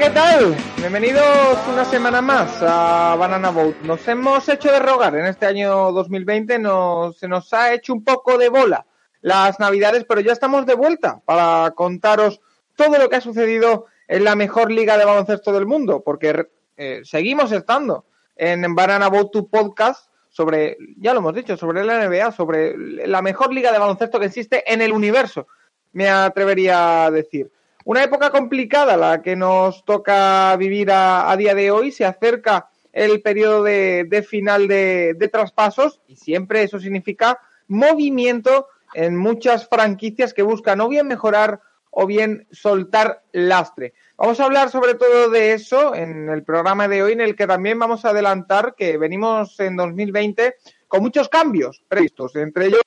¿qué tal? Bienvenidos una semana más a Banana Boat. Nos hemos hecho de rogar en este año 2020, nos, se nos ha hecho un poco de bola las navidades, pero ya estamos de vuelta para contaros todo lo que ha sucedido en la mejor liga de baloncesto del mundo, porque eh, seguimos estando en Banana Boat to Podcast sobre, ya lo hemos dicho, sobre la NBA, sobre la mejor liga de baloncesto que existe en el universo, me atrevería a decir. Una época complicada la que nos toca vivir a, día de hoy. Se acerca el periodo de, final de, de, traspasos y siempre eso significa movimiento en muchas franquicias que buscan o bien mejorar o bien soltar lastre. Vamos a hablar sobre todo de eso en el programa de hoy, en el que también vamos a adelantar que venimos en 2020 con muchos cambios previstos, entre ellos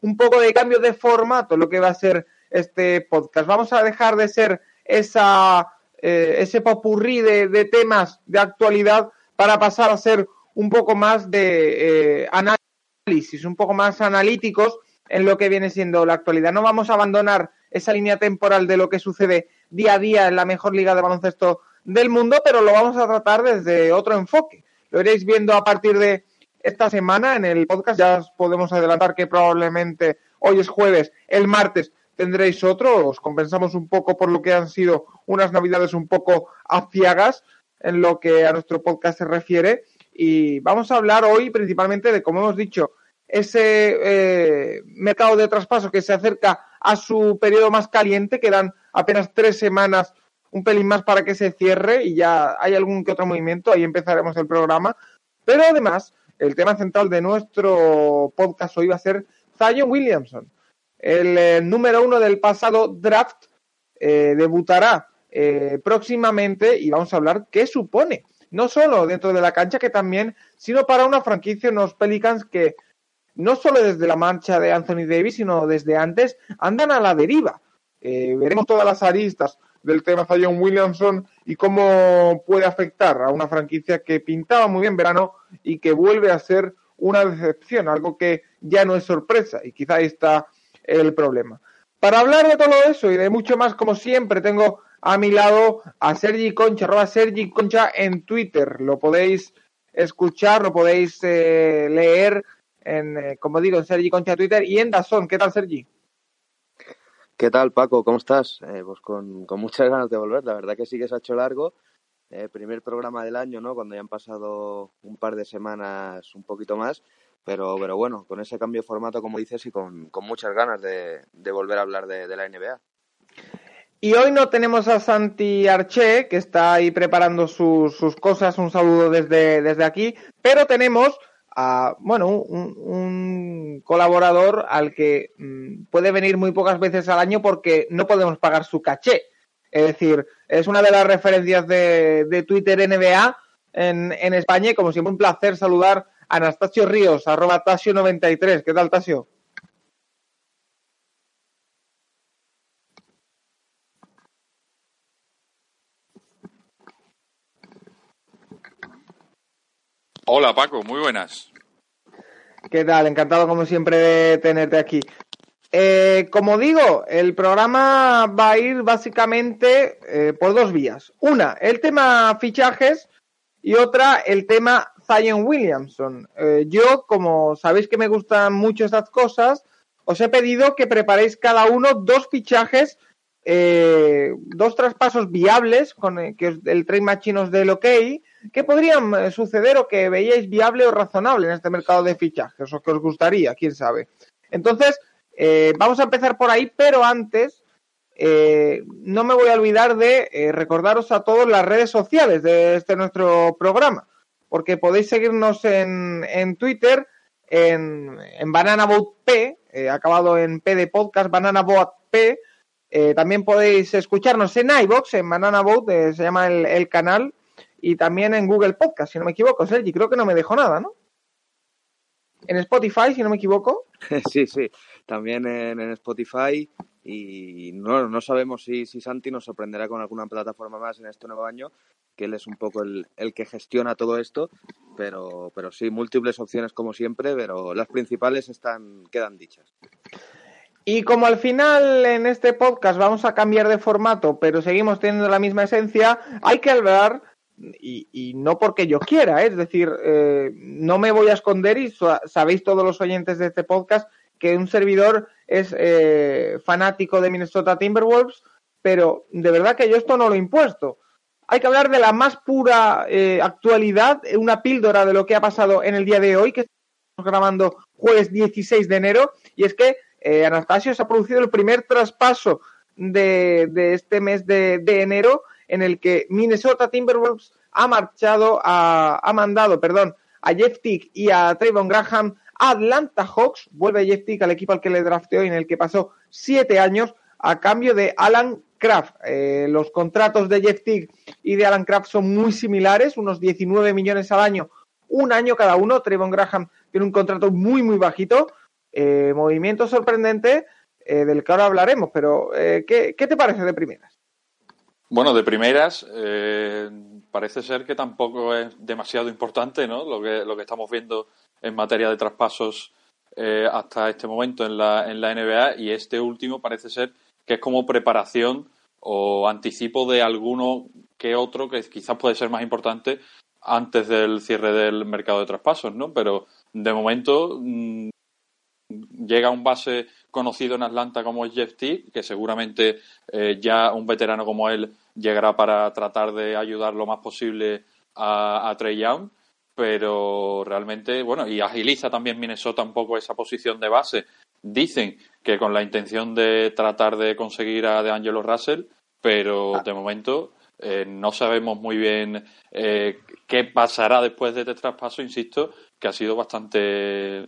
un poco de cambio de formato, lo que va a ser este podcast. Vamos a dejar de ser esa, eh, ese popurrí de, temas de actualidad para pasar a ser un poco más de eh, análisis, un poco más analíticos en lo que viene siendo la actualidad. No vamos a abandonar esa línea temporal de lo que sucede día a día en la mejor liga de baloncesto del mundo, pero lo vamos a tratar desde otro enfoque. Lo iréis viendo a partir de esta semana en el podcast. Ya os podemos adelantar que probablemente hoy es jueves, el martes tendréis otro. Os compensamos un poco por lo que han sido unas navidades un poco aciagas en lo que a nuestro podcast se refiere. Y vamos a hablar hoy principalmente de, como hemos dicho, ese eh, mercado de traspaso que se acerca a su periodo más caliente. Quedan apenas tres semanas, un pelín más para que se cierre y ya hay algún que otro movimiento. Ahí empezaremos el programa. Pero además, el tema central de nuestro podcast hoy va a ser Zion Williamson. El eh, número uno del pasado draft eh, debutará eh, próximamente y vamos a hablar qué supone, no solo dentro de la cancha, que también, sino para una franquicia, unos Pelicans que no solo desde la marcha de Anthony Davis, sino desde antes, andan a la deriva. veremos todas las aristas del tema Zion Williamson y cómo puede afectar a una franquicia que pintaba muy bien verano y que vuelve a ser una decepción, algo que ya no es sorpresa y quizá está el problema. Para hablar de todo eso y de mucho más, como siempre, tengo a mi lado a Sergi Concha, arroba Sergi Concha en Twitter. Lo podéis escuchar, lo podéis eh, leer en, eh, como digo, en Sergi Concha Twitter y en Dazón. ¿Qué tal, Sergi? ¿Qué tal, Paco? ¿Cómo estás? Eh, pues con, con, muchas ganas de volver. La verdad que sí que se ha hecho largo. primer programa del año, ¿no? Cuando ya han pasado un par de semanas, un poquito más. Pero, pero bueno, con ese cambio de formato, como dices, y con, muchas ganas de, volver a hablar de, la NBA. Y hoy no tenemos a Santi Arché, que está ahí preparando sus, cosas, un saludo desde, desde aquí, pero tenemos a, bueno, un, colaborador al que mm, puede venir muy pocas veces al año porque no podemos pagar su caché. Es decir, es una de las referencias de, de Twitter NBA en, en España y como siempre un placer saludar Anastasio Ríos, arroba Tasio93. ¿Qué tal, Tasio? Hola Paco, muy buenas. ¿Qué tal? Encantado como siempre de tenerte aquí. Eh, como digo, el programa va a ir básicamente eh, por dos vías. Una, el tema fichajes y otra, el tema Zion Williamson. Eh, yo, como sabéis que me gustan mucho estas cosas, os he pedido que preparéis cada uno dos fichajes, eh, dos traspasos viables, con eh, que el trade machine os dé el ok, que podrían suceder o que veíais viable o razonable en este mercado de fichajes, o que os gustaría, quién sabe. Entonces, vamos a empezar por ahí, pero antes no me voy a olvidar de recordaros a todos las redes sociales de este nuestro programa porque podéis seguirnos en, en Twitter, en, en BananaBoat P, eh, acabado en P de podcast, BananaBoat P. Eh, también podéis escucharnos en iBox, en BananaBoat, eh, se llama el, canal, y también en Google Podcast, si no me equivoco, Sergi, creo que no me dejó nada, ¿no? En Spotify, si no me equivoco. Sí, sí, también en, Spotify y no, no sabemos si, si Santi nos sorprenderá con alguna plataforma más en este nuevo año, que él es un poco el, que gestiona todo esto, pero, pero sí, múltiples opciones como siempre, pero las principales están, quedan dichas. Y como al final en este podcast vamos a cambiar de formato, pero seguimos teniendo la misma esencia, hay que hablar, y, no porque yo quiera, ¿eh? es decir, eh, no me voy a esconder y sabéis todos los oyentes de este podcast que un servidor es eh, fanático de Minnesota Timberwolves, pero de verdad que yo esto no lo he impuesto. Hay que hablar de la más pura actualidad, una píldora de lo que ha pasado en el día de hoy, que estamos grabando jueves 16 de enero, y es que eh, Anastasio se ha producido el primer traspaso de, este mes de, enero en el que Minnesota Timberwolves ha marchado, a, ha mandado, perdón, a Jeff Tick y a Trayvon Graham a Atlanta Hawks. Vuelve Jeff Tick al equipo al que le drafteó y en el que pasó siete años a cambio de Alan Kraft. Eh, los contratos de Jeff Tick y de Alan Kraft son muy similares, unos 19 millones al año, un año cada uno. Trayvon Graham tiene un contrato muy, muy bajito. Eh, movimiento sorprendente eh, del que ahora hablaremos, pero eh, ¿qué, te parece de primeras? Bueno, de primeras parece ser que tampoco es demasiado importante ¿no? lo, que, lo que estamos viendo en materia de traspasos hasta este momento en la, en la NBA y este último parece ser que es como preparación o anticipo de alguno que otro que quizás puede ser más importante antes del cierre del mercado de traspasos, ¿no? Pero de momento mm, llega un base conocido en Atlanta como Jeff T, que seguramente eh, ya un veterano como él llegará para tratar de ayudar lo más posible a, Trey Young, pero realmente, bueno, y agiliza también Minnesota un poco esa posición de base. Dicen que con la intención de tratar de conseguir a DeAngelo Russell, pero ah. de momento eh, no sabemos muy bien eh, qué pasará después de este traspaso, insisto, que ha sido bastante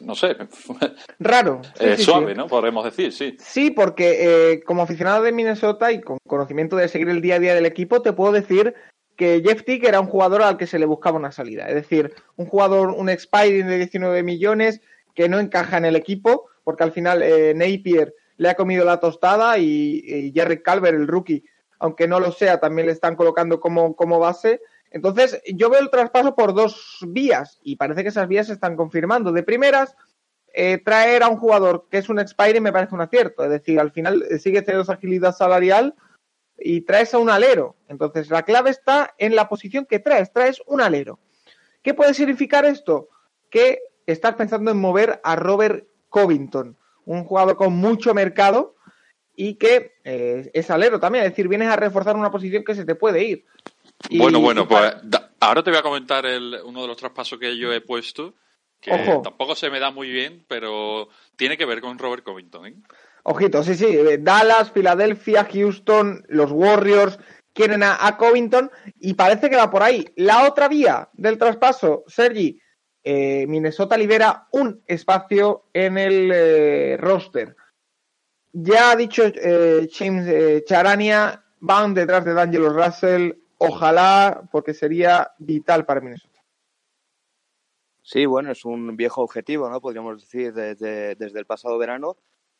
no sé, raro. Eh, suave, ¿no? Podremos decir, sí. Sí, porque eh, como aficionado de Minnesota y con conocimiento de seguir el día a día del equipo, te puedo decir que Jeff Tick era un jugador al que se le buscaba una salida. Es decir, un jugador, un expiring de 19 millones que no encaja en el equipo, porque al final eh, Napier le ha comido la tostada y, Jerry Calver, el rookie, aunque no lo sea, también le están colocando como, como base. Entonces, yo veo el traspaso por dos vías y parece que esas vías se están confirmando. De primeras, eh, traer a un jugador que es un expire me parece un acierto. Es decir, al final eh, sigue teniendo agilidad salarial y traes a un alero. Entonces, la clave está en la posición que traes. Traes un alero. ¿Qué puede significar esto? Que estás pensando en mover a Robert Covington, un jugador con mucho mercado y que eh, es alero también. Es decir, vienes a reforzar una posición que se te puede ir bueno, bueno, pues ahora te voy a comentar uno de los traspasos que yo he puesto, que tampoco se me da muy bien, pero tiene que ver con Robert Covington. ¿eh? Ojito, sí, sí, eh, Dallas, Filadelfia, Houston, los Warriors quieren a, Covington y parece que va por ahí. La otra vía del traspaso, Sergi, eh, Minnesota libera un espacio en el roster. Ya ha dicho James Charania, van detrás de D'Angelo Russell, Ojalá, porque sería vital para Minnesota. Sí, bueno, es un viejo objetivo, ¿no? Podríamos decir desde, desde el pasado verano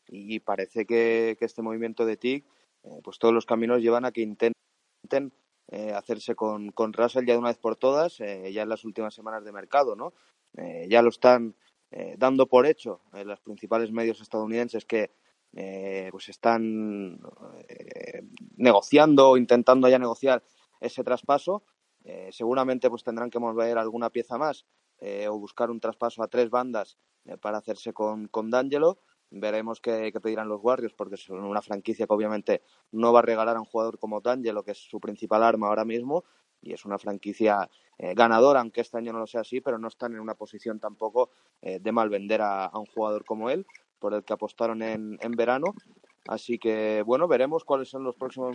y parece que, este movimiento de TIC, eh, pues todos los caminos llevan a que intenten eh, hacerse con, con, Russell ya de una vez por todas, eh, ya en las últimas semanas de mercado, ¿no? ya lo están dando por hecho en los principales medios estadounidenses que pues están negociando o intentando ya negociar ese traspaso. Eh, seguramente pues tendrán que mover alguna pieza más eh, o buscar un traspaso a tres bandas eh, para hacerse con, con D'Angelo. Veremos qué, pedirán los Warriors, porque son una franquicia que obviamente no va a regalar a un jugador como D'Angelo, que es su principal arma ahora mismo, y es una franquicia ganadora, aunque este año no lo sea así, pero no están en una posición tampoco de mal vender a, a, un jugador como él, por el que apostaron en, en verano. Así que, bueno, veremos cuáles son los próximos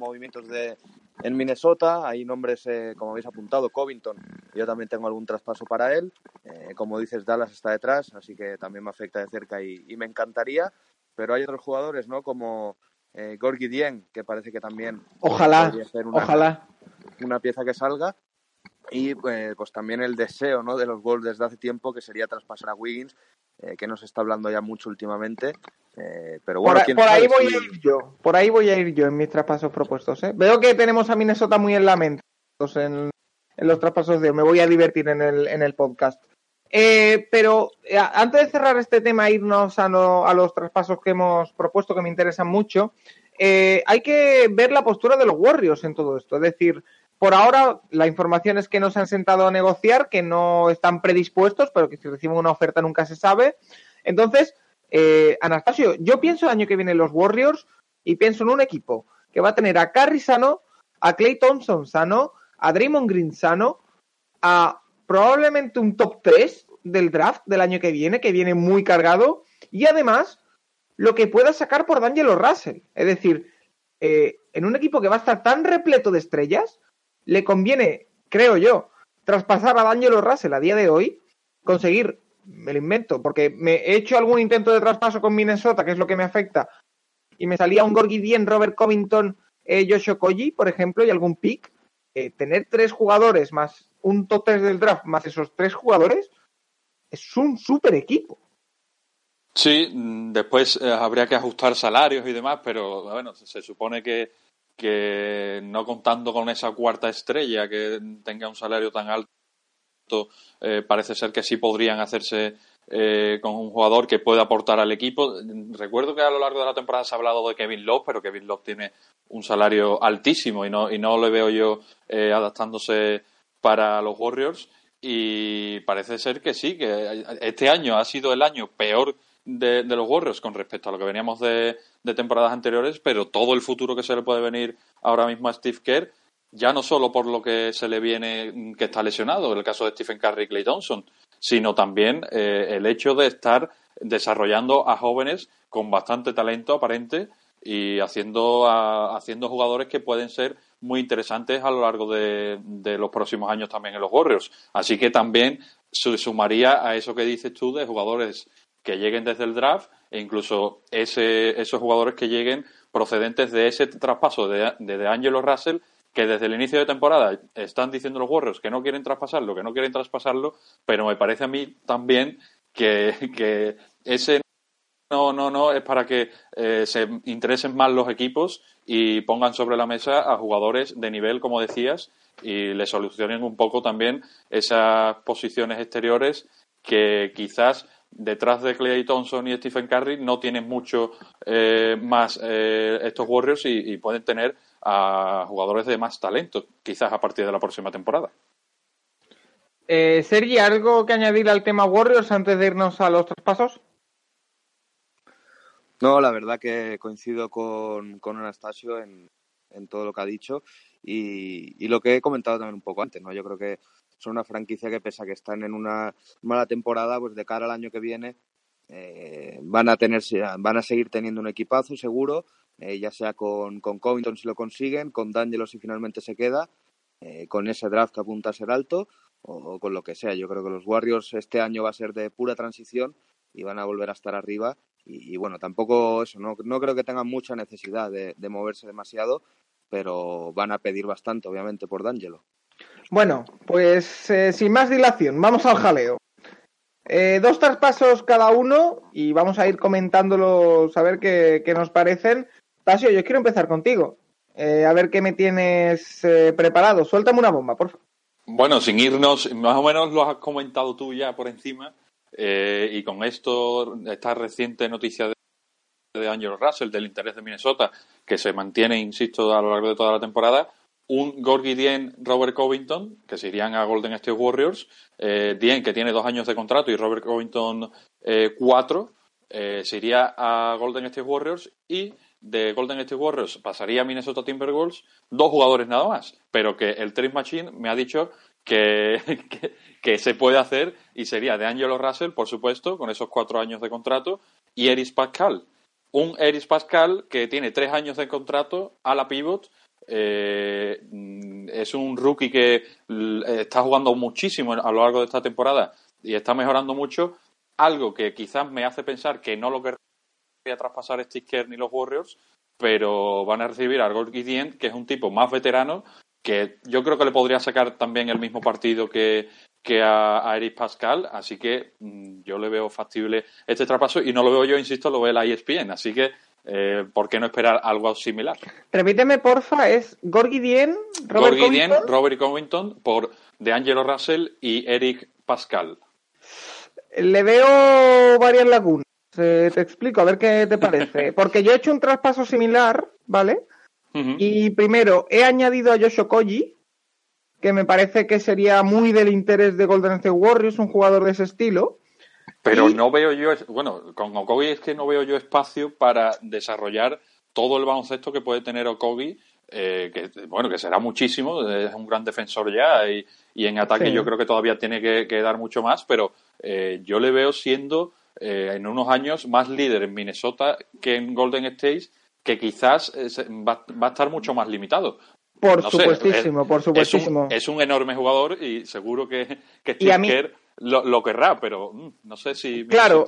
movimientos de, en Minnesota. Hay nombres, eh, como habéis apuntado, Covington. Yo también tengo algún traspaso para él. Eh, como dices, Dallas está detrás, así que también me afecta de cerca y, me encantaría. Pero hay otros jugadores, ¿no? Como eh, Gorgi Dien, que parece que también ojalá, ser una, ojalá. una pieza que salga. Y pues también el deseo ¿no? de los Wolves desde hace tiempo, que sería traspasar a Wiggins, que nos está hablando ya mucho últimamente. Eh, pero bueno, por, ahí voy a ir yo. Por ahí voy a ir yo en mis traspasos propuestos. ¿eh? Veo que tenemos a Minnesota muy en la mente en, los traspasos de. Me voy a divertir en el, en el podcast. Eh, pero eh, antes de cerrar este tema, irnos a, a, los traspasos que hemos propuesto, que me interesan mucho, eh, hay que ver la postura de los Warriors en todo esto. Es decir, por ahora la información es que no se han sentado a negociar, que no están predispuestos, pero que si reciben una oferta nunca se sabe. Entonces, Anastasio, yo pienso el año que viene los Warriors y pienso en un equipo que va a tener a Carry sano, a Clay Thompson sano, a Draymond Green sano, a probablemente un top 3 del draft del año que viene, que viene muy cargado, y además lo que pueda sacar por D'Angelo Russell. Es decir, eh, en un equipo que va a estar tan repleto de estrellas, le conviene, creo yo, traspasar a D'Angelo Russell a día de hoy, conseguir, me lo invento, porque me he hecho algún intento de traspaso con Minnesota, que es lo que me afecta, y me salía un Gorgie Dien, Robert Covington, eh, Joshua Koji, por ejemplo, y algún pick, eh, tener tres jugadores más un top 3 del draft, más esos tres jugadores, es un super equipo. Sí, después eh, habría que ajustar salarios y demás, pero bueno, se supone que, que no contando con esa cuarta estrella que tenga un salario tan alto, parece ser que sí podrían hacerse eh, con un jugador que pueda aportar al equipo. Recuerdo que a lo largo de la temporada se ha hablado de Kevin Love, pero Kevin Love tiene un salario altísimo y no, y no le veo yo eh, adaptándose para los Warriors. Y parece ser que sí, que este año ha sido el año peor de, los Warriors con respecto a lo que veníamos de, de, temporadas anteriores, pero todo el futuro que se le puede venir ahora mismo a Steve Kerr, ya no solo por lo que se le viene que está lesionado, en el caso de Stephen Curry y Clay Thompson, sino también eh, el hecho de estar desarrollando a jóvenes con bastante talento aparente y haciendo, haciendo jugadores que pueden ser muy interesantes a lo largo de, los próximos años también en los Warriors. Así que también se sumaría a eso que dices tú de jugadores que lleguen desde el draft e incluso ese, esos jugadores que lleguen procedentes de ese traspaso de, de Angelo Russell que desde el inicio de temporada están diciendo los Warriors que no quieren traspasarlo, que no quieren traspasarlo, pero me parece a mí también que, ese no, no, no es para que eh, se interesen más los equipos y pongan sobre la mesa a jugadores de nivel, como decías, y le solucionen un poco también esas posiciones exteriores que quizás detrás de Clay Thompson y Stephen Curry no tienen mucho eh, más eh, estos Warriors y pueden tener a jugadores de más talento, quizás a partir de la próxima temporada. Eh, Sergi, ¿algo que añadir al tema Warriors antes de irnos a los traspasos? No, la verdad que coincido con, con Anastasio en, todo lo que ha dicho y, lo que he comentado también un poco antes, ¿no? Yo creo que son una franquicia que pese a que están en una mala temporada, pues de cara al año que viene eh, van a tener, van a seguir teniendo un equipazo seguro, eh, ya sea con, con Covington si lo consiguen, con D'Angelo si finalmente se queda, eh, con ese draft que apunta a ser alto o, con lo que sea. Yo creo que los Warriors este año va a ser de pura transición y van a volver a estar arriba. Y, bueno, tampoco eso, no, no, creo que tengan mucha necesidad de, moverse demasiado, pero van a pedir bastante, obviamente, por D'Angelo. Bueno, pues eh, sin más dilación, vamos al jaleo. dos traspasos cada uno y vamos a ir comentándolos a ver qué, qué nos parecen. Tasio, yo quiero empezar contigo. Eh, a ver qué me tienes eh, preparado. Suéltame una bomba, por favor. Bueno, sin irnos, más o menos lo has comentado tú ya por encima. Eh, y con esto, esta reciente noticia de, de Angelo Russell, del interés de Minnesota, que se mantiene, insisto, a lo largo de toda la temporada, un Gorgie Dien, Robert Covington, que se irían a Golden State Warriors, Dien, que tiene dos años de contrato, y Robert Covington, cuatro, se iría a Golden State Warriors, y de Golden State Warriors pasaría a Minnesota Timberwolves dos jugadores nada más, pero que el Trade Machine me ha dicho que, que, se puede hacer y sería de Angelo Russell, por supuesto, con esos cuatro años de contrato, y Eris Pascal. Un Eris Pascal que tiene tres años de contrato a la pivot. Eh, es un rookie que está jugando muchísimo a lo largo de esta temporada y está mejorando mucho. Algo que quizás me hace pensar que no lo que a traspasar Steve ni los Warriors, pero van a recibir a Gol Dient, que es un tipo más veterano, que yo creo que le podría sacar también el mismo partido que, que a, a Eric Pascal, así que mm, yo le veo factible este traspaso y no lo veo yo, insisto, lo ve la ESPN, así que eh, ¿por qué no esperar algo similar? Repíteme, porfa, es Gorgie Dien, Robert Covington? Robert Covington por DeAngelo Russell y Eric Pascal. le veo varias lagunas. te explico, a ver qué te parece. Porque yo he hecho un traspaso similar, ¿vale? Y primero, he añadido a Yoshio Koji, que me parece que sería muy del interés de Golden State Warriors, un jugador de ese estilo. Pero no veo yo, bueno, con Okogi es que no veo yo espacio para desarrollar todo el baloncesto que puede tener Okogi, eh, que bueno, que será muchísimo, es un gran defensor ya y, en ataque yo creo que todavía tiene que, dar mucho más, pero eh, yo le veo siendo eh, en unos años más líder en Minnesota que en Golden State, que quizás va, va, a estar mucho más limitado. Por supuestísimo, por supuestísimo. Es un, enorme jugador y seguro que, que Steve lo, querrá, pero mm, no sé si. Claro.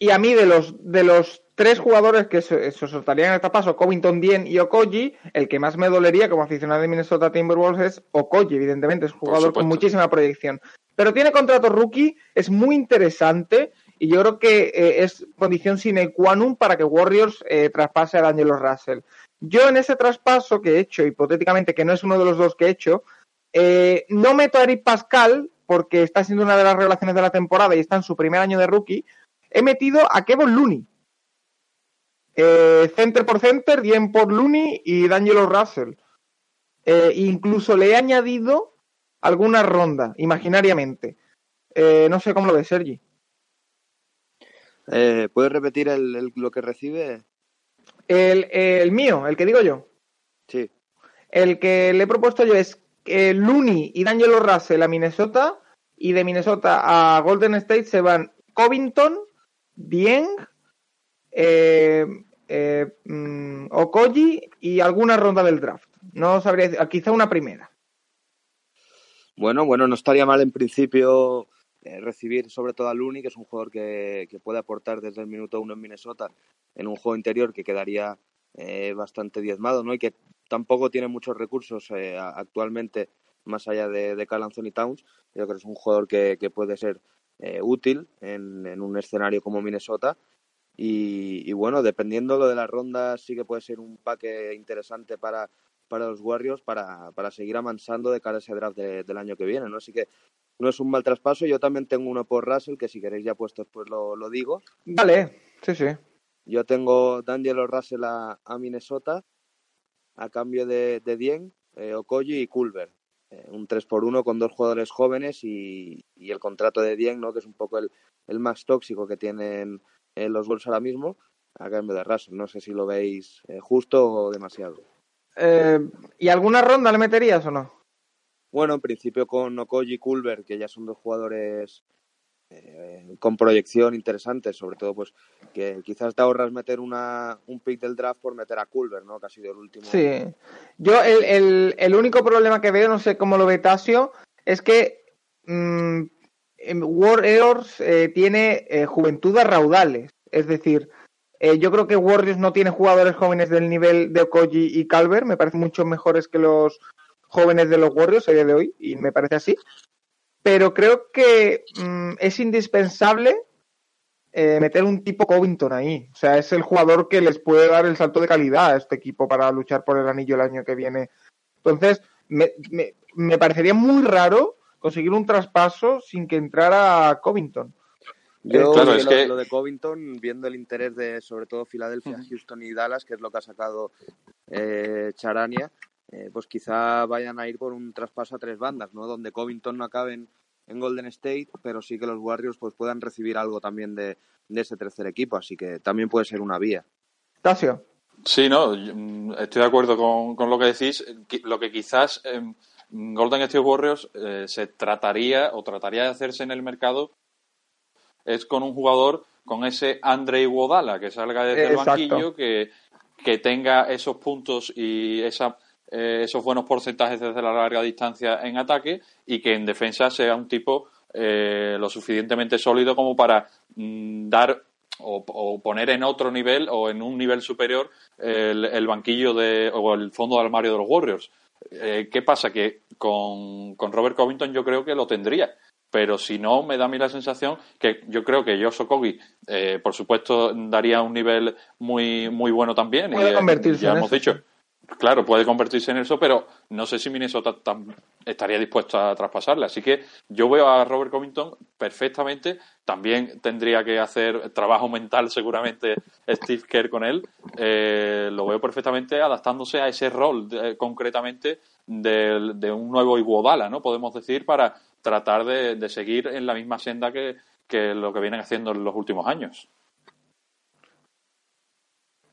Y a mí, de los, de los tres jugadores que se, soltarían en este paso, Covington, Dien y Okoji, el que más me dolería como aficionado de Minnesota Timberwolves es Okoji, evidentemente, es un jugador con muchísima proyección. Pero tiene contrato rookie, es muy interesante y yo creo que eh, es condición sine qua non para que Warriors eh, traspase a D'Angelo Russell. Yo en ese traspaso que he hecho, hipotéticamente, que no es uno de los dos que he hecho, eh, no meto a Eric Pascal porque está siendo una de las relaciones de la temporada y está en su primer año de rookie. He metido a Kevin Looney. Eh, center por center, bien por Looney y D'Angelo Russell. Eh, incluso le he añadido alguna ronda, imaginariamente. no sé cómo lo ve Sergi. ¿Puedes repetir lo que recibe? El, mío, el que digo yo. Sí. El que le he propuesto yo es eh, Looney y D'Angelo Russell a Minnesota y de Minnesota a Golden State se van Covington, Dieng, eh, eh, mm, Okoji y alguna ronda del draft. No sabría, quizá una primera. Bueno, bueno, no estaría mal en principio eh, recibir sobre todo a Looney, que es un jugador que, que, puede aportar desde el minuto uno en Minnesota en un juego interior que quedaría eh, bastante diezmado, ¿no? Y que tampoco tiene muchos recursos eh, actualmente más allá de, de Cal Anthony Towns. Yo creo que es un jugador que, que puede ser útil en, en, un escenario como Minnesota. Y, y, bueno, dependiendo lo de las rondas, sí que puede ser un paque interesante para, para los Warriors para, para seguir amansando de cara a ese draft del año que viene, ¿no? Así que no es un mal traspaso. Yo también tengo uno por Russell, que si queréis ya puestos, pues lo, lo digo. Vale, sí, sí. Yo tengo D'Angelo Russell a, Minnesota a cambio de, de Dien, eh, y Culver. Eh, un 3 por 1 con dos jugadores jóvenes y, y, el contrato de Dien, ¿no? que es un poco el, el más tóxico que tienen eh, los Bulls ahora mismo, a cambio de Russell. No sé si lo veis eh, justo o demasiado. ¿Y alguna ronda le meterías o no? Bueno, en principio con Okoji y Culver, que ya son dos jugadores eh, con proyección interesante, sobre todo pues que quizás te ahorras meter una, un pick del draft por meter a Culver, ¿no? Que ha sido el último. Sí. Yo el, el, el único problema que veo, no sé cómo lo ve Tasio, es que mmm, Warriors eh, tiene eh, juventud a raudales. Es decir, eh, yo creo que Warriors no tiene jugadores jóvenes del nivel de Okoji y Calver, me parecen mucho mejores que los jóvenes de los Warriors a día de hoy, y me parece así. Pero creo que mmm, es indispensable eh, meter un tipo Covington ahí. O sea, es el jugador que les puede dar el salto de calidad a este equipo para luchar por el anillo el año que viene. Entonces, me, me, me parecería muy raro conseguir un traspaso sin que entrara Covington. Yo, claro, es lo, que... lo, de Covington, viendo el interés de sobre todo Filadelfia, Houston y Dallas, que es lo que ha sacado eh, Charania, eh, pues quizá vayan a ir por un traspaso a tres bandas, ¿no? Donde Covington no acabe en, en Golden State, pero sí que los Warriors pues puedan recibir algo también de, de, ese tercer equipo, así que también puede ser una vía. Tasio. Sí, no, mm, estoy de acuerdo con, con lo que decís. Lo que quizás eh, Golden State Warriors eh, se trataría o trataría de hacerse en el mercado es con un jugador con ese Andre Iguodala que salga desde Exacto. el banquillo, que, que tenga esos puntos y esa eh, esos buenos porcentajes desde la larga distancia en ataque y que en defensa sea un tipo eh, lo suficientemente sólido como para mm, dar o, o, poner en otro nivel o en un nivel superior el, el, banquillo de, o el fondo de armario de los Warriors. Eh, ¿Qué pasa? Que con, con, Robert Covington yo creo que lo tendría. Pero si no, me da a mí la sensación que yo creo que Josh Okogi, eh, por supuesto, daría un nivel muy, muy bueno también. Puede y, convertirse ya en hemos eso. dicho claro, puede convertirse en eso, pero no sé si Minnesota estaría dispuesto a traspasarle. Así que yo veo a Robert Covington perfectamente. También tendría que hacer trabajo mental, seguramente, Steve Kerr con él. Eh, lo veo perfectamente adaptándose a ese rol, concretamente, de, un nuevo Iguodala, ¿no? Podemos decir, para tratar de, seguir en la misma senda que, que lo que vienen haciendo en los últimos años.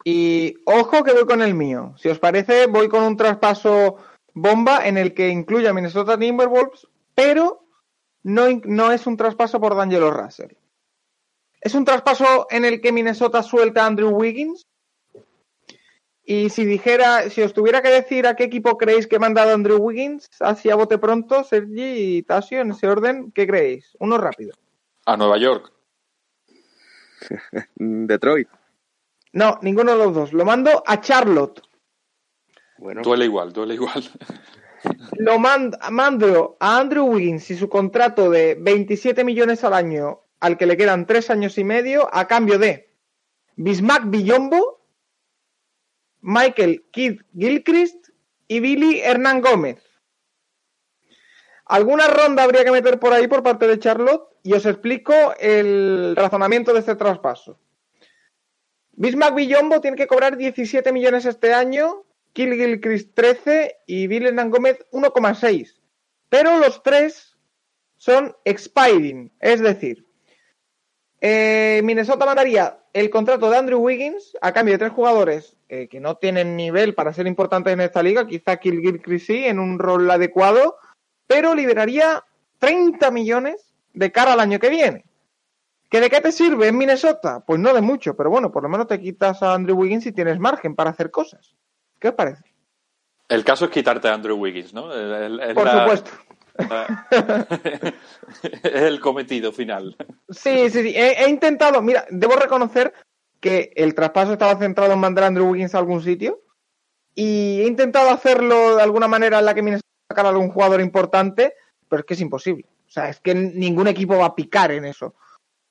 Y ojo que voy con el mío. Si os parece, voy con un traspaso bomba en el que incluye a Minnesota Timberwolves, pero no, no es un traspaso por D'Angelo Russell. Es un traspaso en el que Minnesota suelta a Andrew Wiggins. Y si dijera, si os tuviera que decir a qué equipo creéis que ha mandado Andrew Wiggins, así a bote pronto, Sergi y Tasio, en ese orden, ¿qué creéis? Uno rápido. A Nueva York. Detroit. No, ninguno de los dos. Lo mando a Charlotte. Bueno. Duele igual, duele igual. Lo mando, mando a Andrew Wiggins y su contrato de 27 millones al año, al que le quedan tres años y medio, a cambio de Bismack Villombo, Michael Kidd Gilchrist y Billy Hernán Gómez. Alguna ronda habría que meter por ahí por parte de Charlotte y os explico el razonamiento de este traspaso. Bismarck Villombo tiene que cobrar 17 millones este año, Kill Gilchrist 13 y Bill Gómez 1,6. Pero los tres son expiring, es decir, eh, Minnesota mandaría el contrato de Andrew Wiggins a cambio de tres jugadores eh, que no tienen nivel para ser importantes en esta liga, quizá Kill Gilchrist sí, en un rol adecuado, pero liberaría 30 millones de cara al año que viene. ¿Que de qué te sirve en Minnesota? Pues no de mucho, pero bueno, por lo menos te quitas a Andrew Wiggins y tienes margen para hacer cosas. ¿Qué os parece? El caso es quitarte a Andrew Wiggins, ¿no? por supuesto. es el cometido final. Sí, sí, sí. He, intentado, mira, debo reconocer que el traspaso estaba centrado en mandar a Andrew Wiggins a algún sitio y he intentado hacerlo de alguna manera en la que Minnesota sacara a algún jugador importante, pero es que es imposible. O sea, es que ningún equipo va a picar en eso.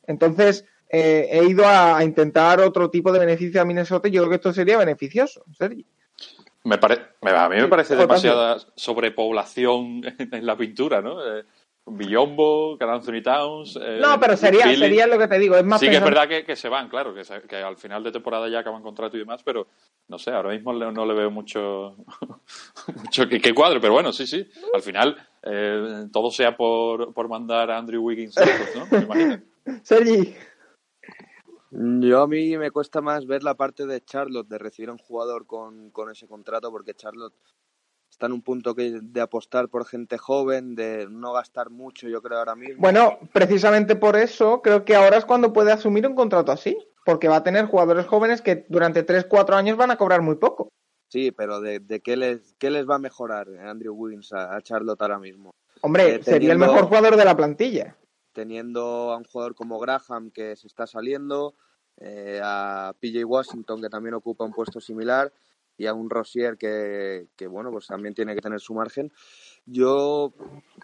Entonces, eh, he ido a, intentar otro tipo de beneficio a Minnesota y yo creo que esto sería beneficioso, Sergi. Me a mí me parece demasiada sobrepoblación en la pintura, ¿no? Eh, Billombo, Anthony Towns. Eh, no, pero sería, sería lo que te digo. Es más sí, que es verdad que, se van, claro, que, al final de temporada ya acaban contrato y demás, pero no sé, ahora mismo no le veo mucho, mucho que, cuadre, pero bueno, sí, sí. Al final todo sea por, por mandar a Andrew Wiggins, ¿no? Me imagino. Sergi. Yo a mí me cuesta más ver la parte de Charlotte, de recibir a un jugador con, ese contrato, porque Charlotte está en un punto que, de apostar por gente joven, de no gastar mucho, yo creo, ahora mismo. Bueno, precisamente por eso creo que ahora es cuando puede asumir un contrato así, porque va a tener jugadores jóvenes que durante 3, 4 años van a cobrar muy poco. Sí, pero ¿de, qué, les, qué les va a mejorar Andrew Wiggins a, Charlotte ahora mismo? Hombre, eh, sería el mejor jugador de la plantilla teniendo a un jugador como Graham que se está saliendo, eh, a PJ Washington que también ocupa un puesto similar y a un Rosier que, bueno, pues también tiene que tener su margen. Yo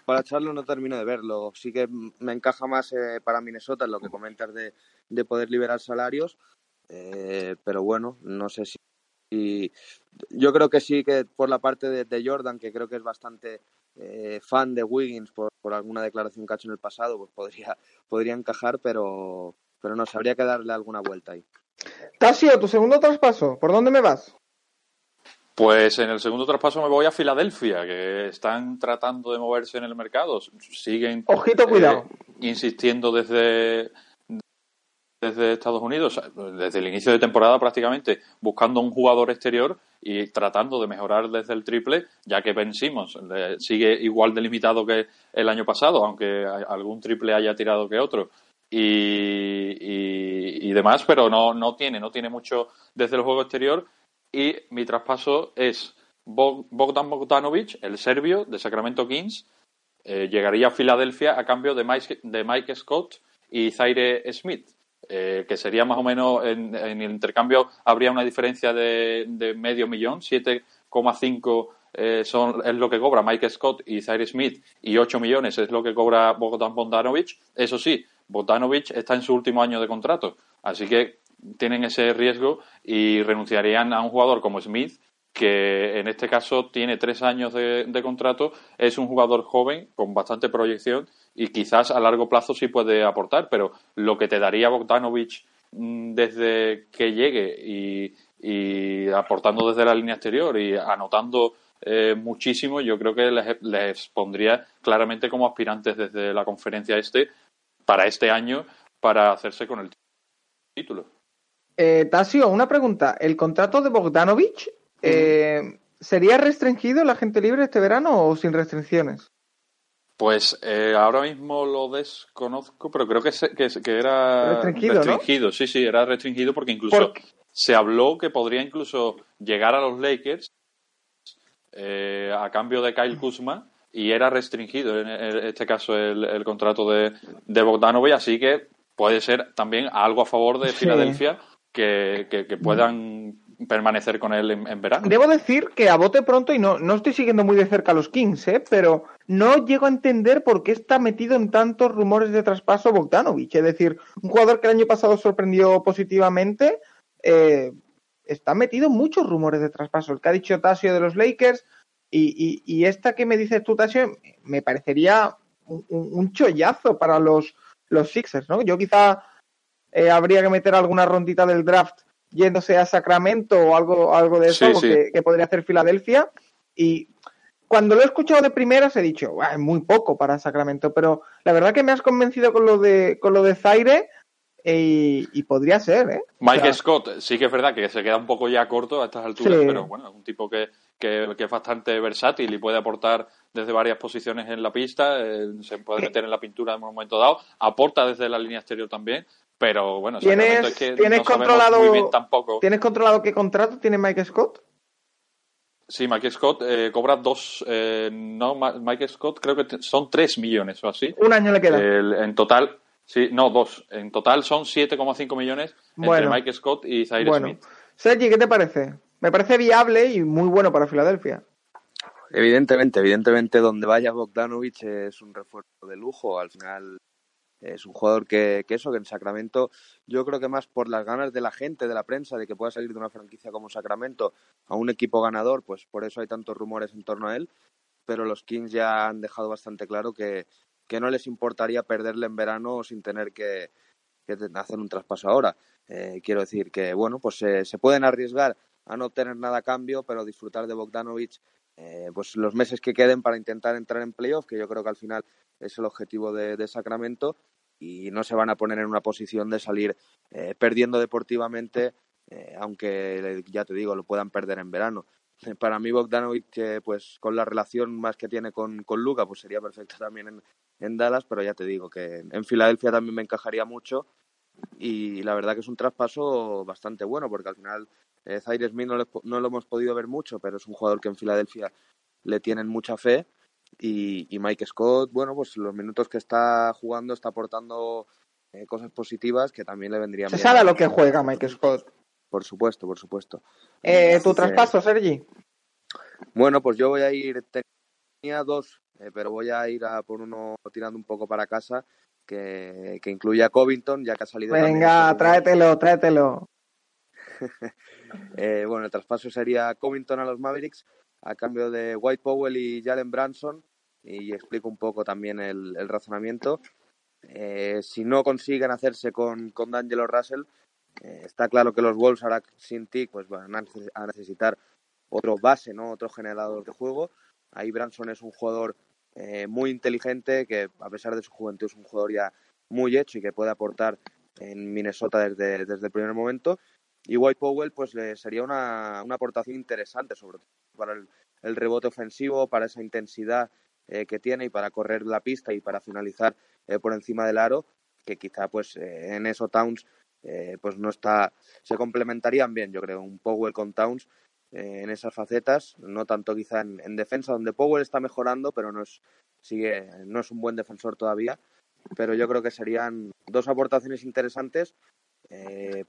para echarlo no termino de verlo. Sí que me encaja más eh, para Minnesota lo que comentas de, de poder liberar salarios, eh, pero bueno, no sé si... yo creo que sí que por la parte de Jordan, que creo que es bastante eh, fan de Wiggins por, alguna declaración que ha hecho en el pasado, pues podría, podría encajar, pero, pero no, sabría que darle alguna vuelta ahí. Tasio, tu segundo traspaso, ¿por dónde me vas? Pues en el segundo traspaso me voy a Filadelfia, que están tratando de moverse en el mercado. Siguen Ojito, cuidado. Eh, insistiendo desde, desde Estados Unidos, desde el inicio de temporada prácticamente, buscando un jugador exterior y tratando de mejorar desde el triple, ya que Ben Simmons sigue igual delimitado que el año pasado, aunque algún triple haya tirado que otro. Y, y, demás, pero no, no tiene, no tiene mucho desde el juego exterior. Y mi traspaso es Bogdan Bogdanovic, el serbio de Sacramento Kings, eh, llegaría a Filadelfia a cambio de Mike, de Mike Scott y Zaire Smith. Eh, que sería más o menos en, el intercambio habría una diferencia de, medio millón, 7,5 eh, son, es lo que cobra Mike Scott y Zaire Smith y 8 millones es lo que cobra Bogdan Bogdanovic. Eso sí, Bogdanovic está en su último año de contrato, así que tienen ese riesgo y renunciarían a un jugador como Smith que en este caso tiene tres años de, contrato, es un jugador joven con bastante proyección y quizás a largo plazo sí puede aportar, pero lo que te daría Bogdanovich mm, desde que llegue y, aportando desde la línea exterior y anotando eh, muchísimo, yo creo que les, pondría claramente como aspirantes desde la conferencia este para este año para hacerse con el título. Eh, Tasio, una pregunta. ¿El contrato de Bogdanovich eh, sería restringido la gente libre este verano o sin restricciones? Pues eh, ahora mismo lo desconozco, pero creo que, que, era restringido, sí, sí, era restringido porque incluso se habló que podría incluso llegar a los Lakers eh, a cambio de Kyle Kuzma y era restringido en este caso el, contrato de, de Bogdanovic, así que puede ser también algo a favor de Filadelfia que, que, puedan permanecer con él en, verano. Debo decir que a bote pronto, y no, no estoy siguiendo muy de cerca los Kings, ¿eh? pero no llego a entender por qué está metido en tantos rumores de traspaso Bogdanovich. Es decir, un jugador que el año pasado sorprendió positivamente, eh, está metido en muchos rumores de traspaso. El que ha dicho Tasio de los Lakers, y, esta que me dices tú, Tasio, me parecería un, chollazo para los, los Sixers, ¿no? Yo quizá eh, habría que meter alguna rondita del draft yéndose a Sacramento o algo, algo de eso, Que, podría hacer Filadelfia. Y cuando lo he escuchado de primeras he dicho, es muy poco para Sacramento, pero la verdad que me has convencido con lo de, con lo de Zaire. Y, podría ser, ¿eh? Mike Scott, sí que es verdad que se queda un poco ya corto a estas alturas, pero bueno, es un tipo que, que, es bastante versátil y puede aportar desde varias posiciones en la pista, eh, se puede meter en la pintura en un momento dado, aporta desde la línea exterior también, pero bueno, ¿Tienes, es que ¿tienes controlado, tampoco. ¿Tienes controlado qué contrato tiene Mike Scott? Sí, Mike Scott eh, cobra dos, eh, no, Mike Scott creo que son tres millones o así. Un año le queda. en total, sí, no, dos. En total son 7,5 millones entre Mike Scott y Zaire bueno. Smith. Sergi, ¿qué te parece? Me parece viable y muy bueno para Filadelfia. Evidentemente, evidentemente donde vaya Bogdanovich es un refuerzo de lujo. Al final es un jugador que, eso, que en Sacramento, yo creo que más por las ganas de la gente, de la prensa, de que pueda salir de una franquicia como Sacramento a un equipo ganador, pues por eso hay tantos rumores en torno a él. Pero los Kings ya han dejado bastante claro que, que no les importaría perderle en verano sin tener que, hacer un traspaso ahora. Eh, quiero decir que, bueno, pues se pueden arriesgar a no obtener nada a cambio, pero disfrutar de Bogdanovich eh, pues los meses que queden para intentar entrar en playoff, que yo creo que al final es el objetivo de Sacramento, y no se van a poner en una posición de salir eh, perdiendo deportivamente, eh, aunque ya te digo, lo puedan perder en verano. Para mí Bogdanovic, pues con la relación más que tiene con, con Luca, pues sería perfecto también en, en Dallas, pero ya te digo que en Filadelfia también me encajaría mucho y la verdad que es un traspaso bastante bueno porque al final eh, Zaire Smith no, no, lo hemos podido ver mucho, pero es un jugador que en Filadelfia le tienen mucha fe y, Mike Scott, bueno, pues los minutos que está jugando está aportando eh, cosas positivas que también le vendrían Se sabe lo que juega Mike Scott. Por supuesto, por supuesto. Eh, ¿Tu traspaso, Sergi? Bueno, pues yo voy a ir, tenía dos, eh, pero voy a ir a por uno tirando un poco para casa, que, que incluye a Covington, ya que ha salido. Venga, tráetelo, tráetelo. eh, bueno, el traspaso sería Covington a los Mavericks a cambio de White Powell y Jalen Branson, y explico un poco también el, razonamiento. Eh, si no consiguen hacerse con, con D'Angelo Russell, eh, está claro que los Wolves ahora sin TIC pues van a necesitar otro base, ¿no? otro generador de juego. Ahí Branson es un jugador eh, muy inteligente que a pesar de su juventud es un jugador ya muy hecho y que puede aportar en Minnesota desde, desde el primer momento. Y White Powell pues le sería una, una aportación interesante sobre todo para el, rebote ofensivo, para esa intensidad eh, que tiene y para correr la pista y para finalizar eh, por encima del aro, que quizá pues eh, en eso Towns pues no está, se complementarían bien, yo creo, un Powell con Towns en esas facetas, no tanto quizá en, defensa, donde Powell está mejorando, pero no es, sigue, no es un buen defensor todavía, pero yo creo que serían dos aportaciones interesantes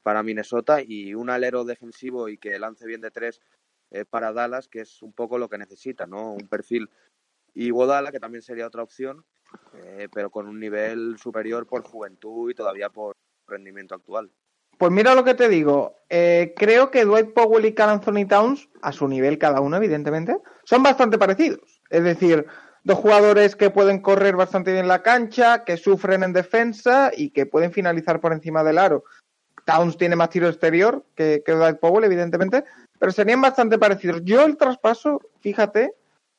para Minnesota y un alero defensivo y que lance bien de tres para Dallas, que es un poco lo que necesita, ¿no? Un perfil y Godala, que también sería otra opción, eh, pero con un nivel superior por juventud y todavía por rendimiento actual. Pues mira lo que te digo. Eh, creo que Dwight Powell y Carl Anthony Towns, a su nivel cada uno, evidentemente, son bastante parecidos. Es decir, dos jugadores que pueden correr bastante bien la cancha, que sufren en defensa y que pueden finalizar por encima del aro. Towns tiene más tiro exterior que, que Dwight Powell, evidentemente, pero serían bastante parecidos. Yo el traspaso, fíjate,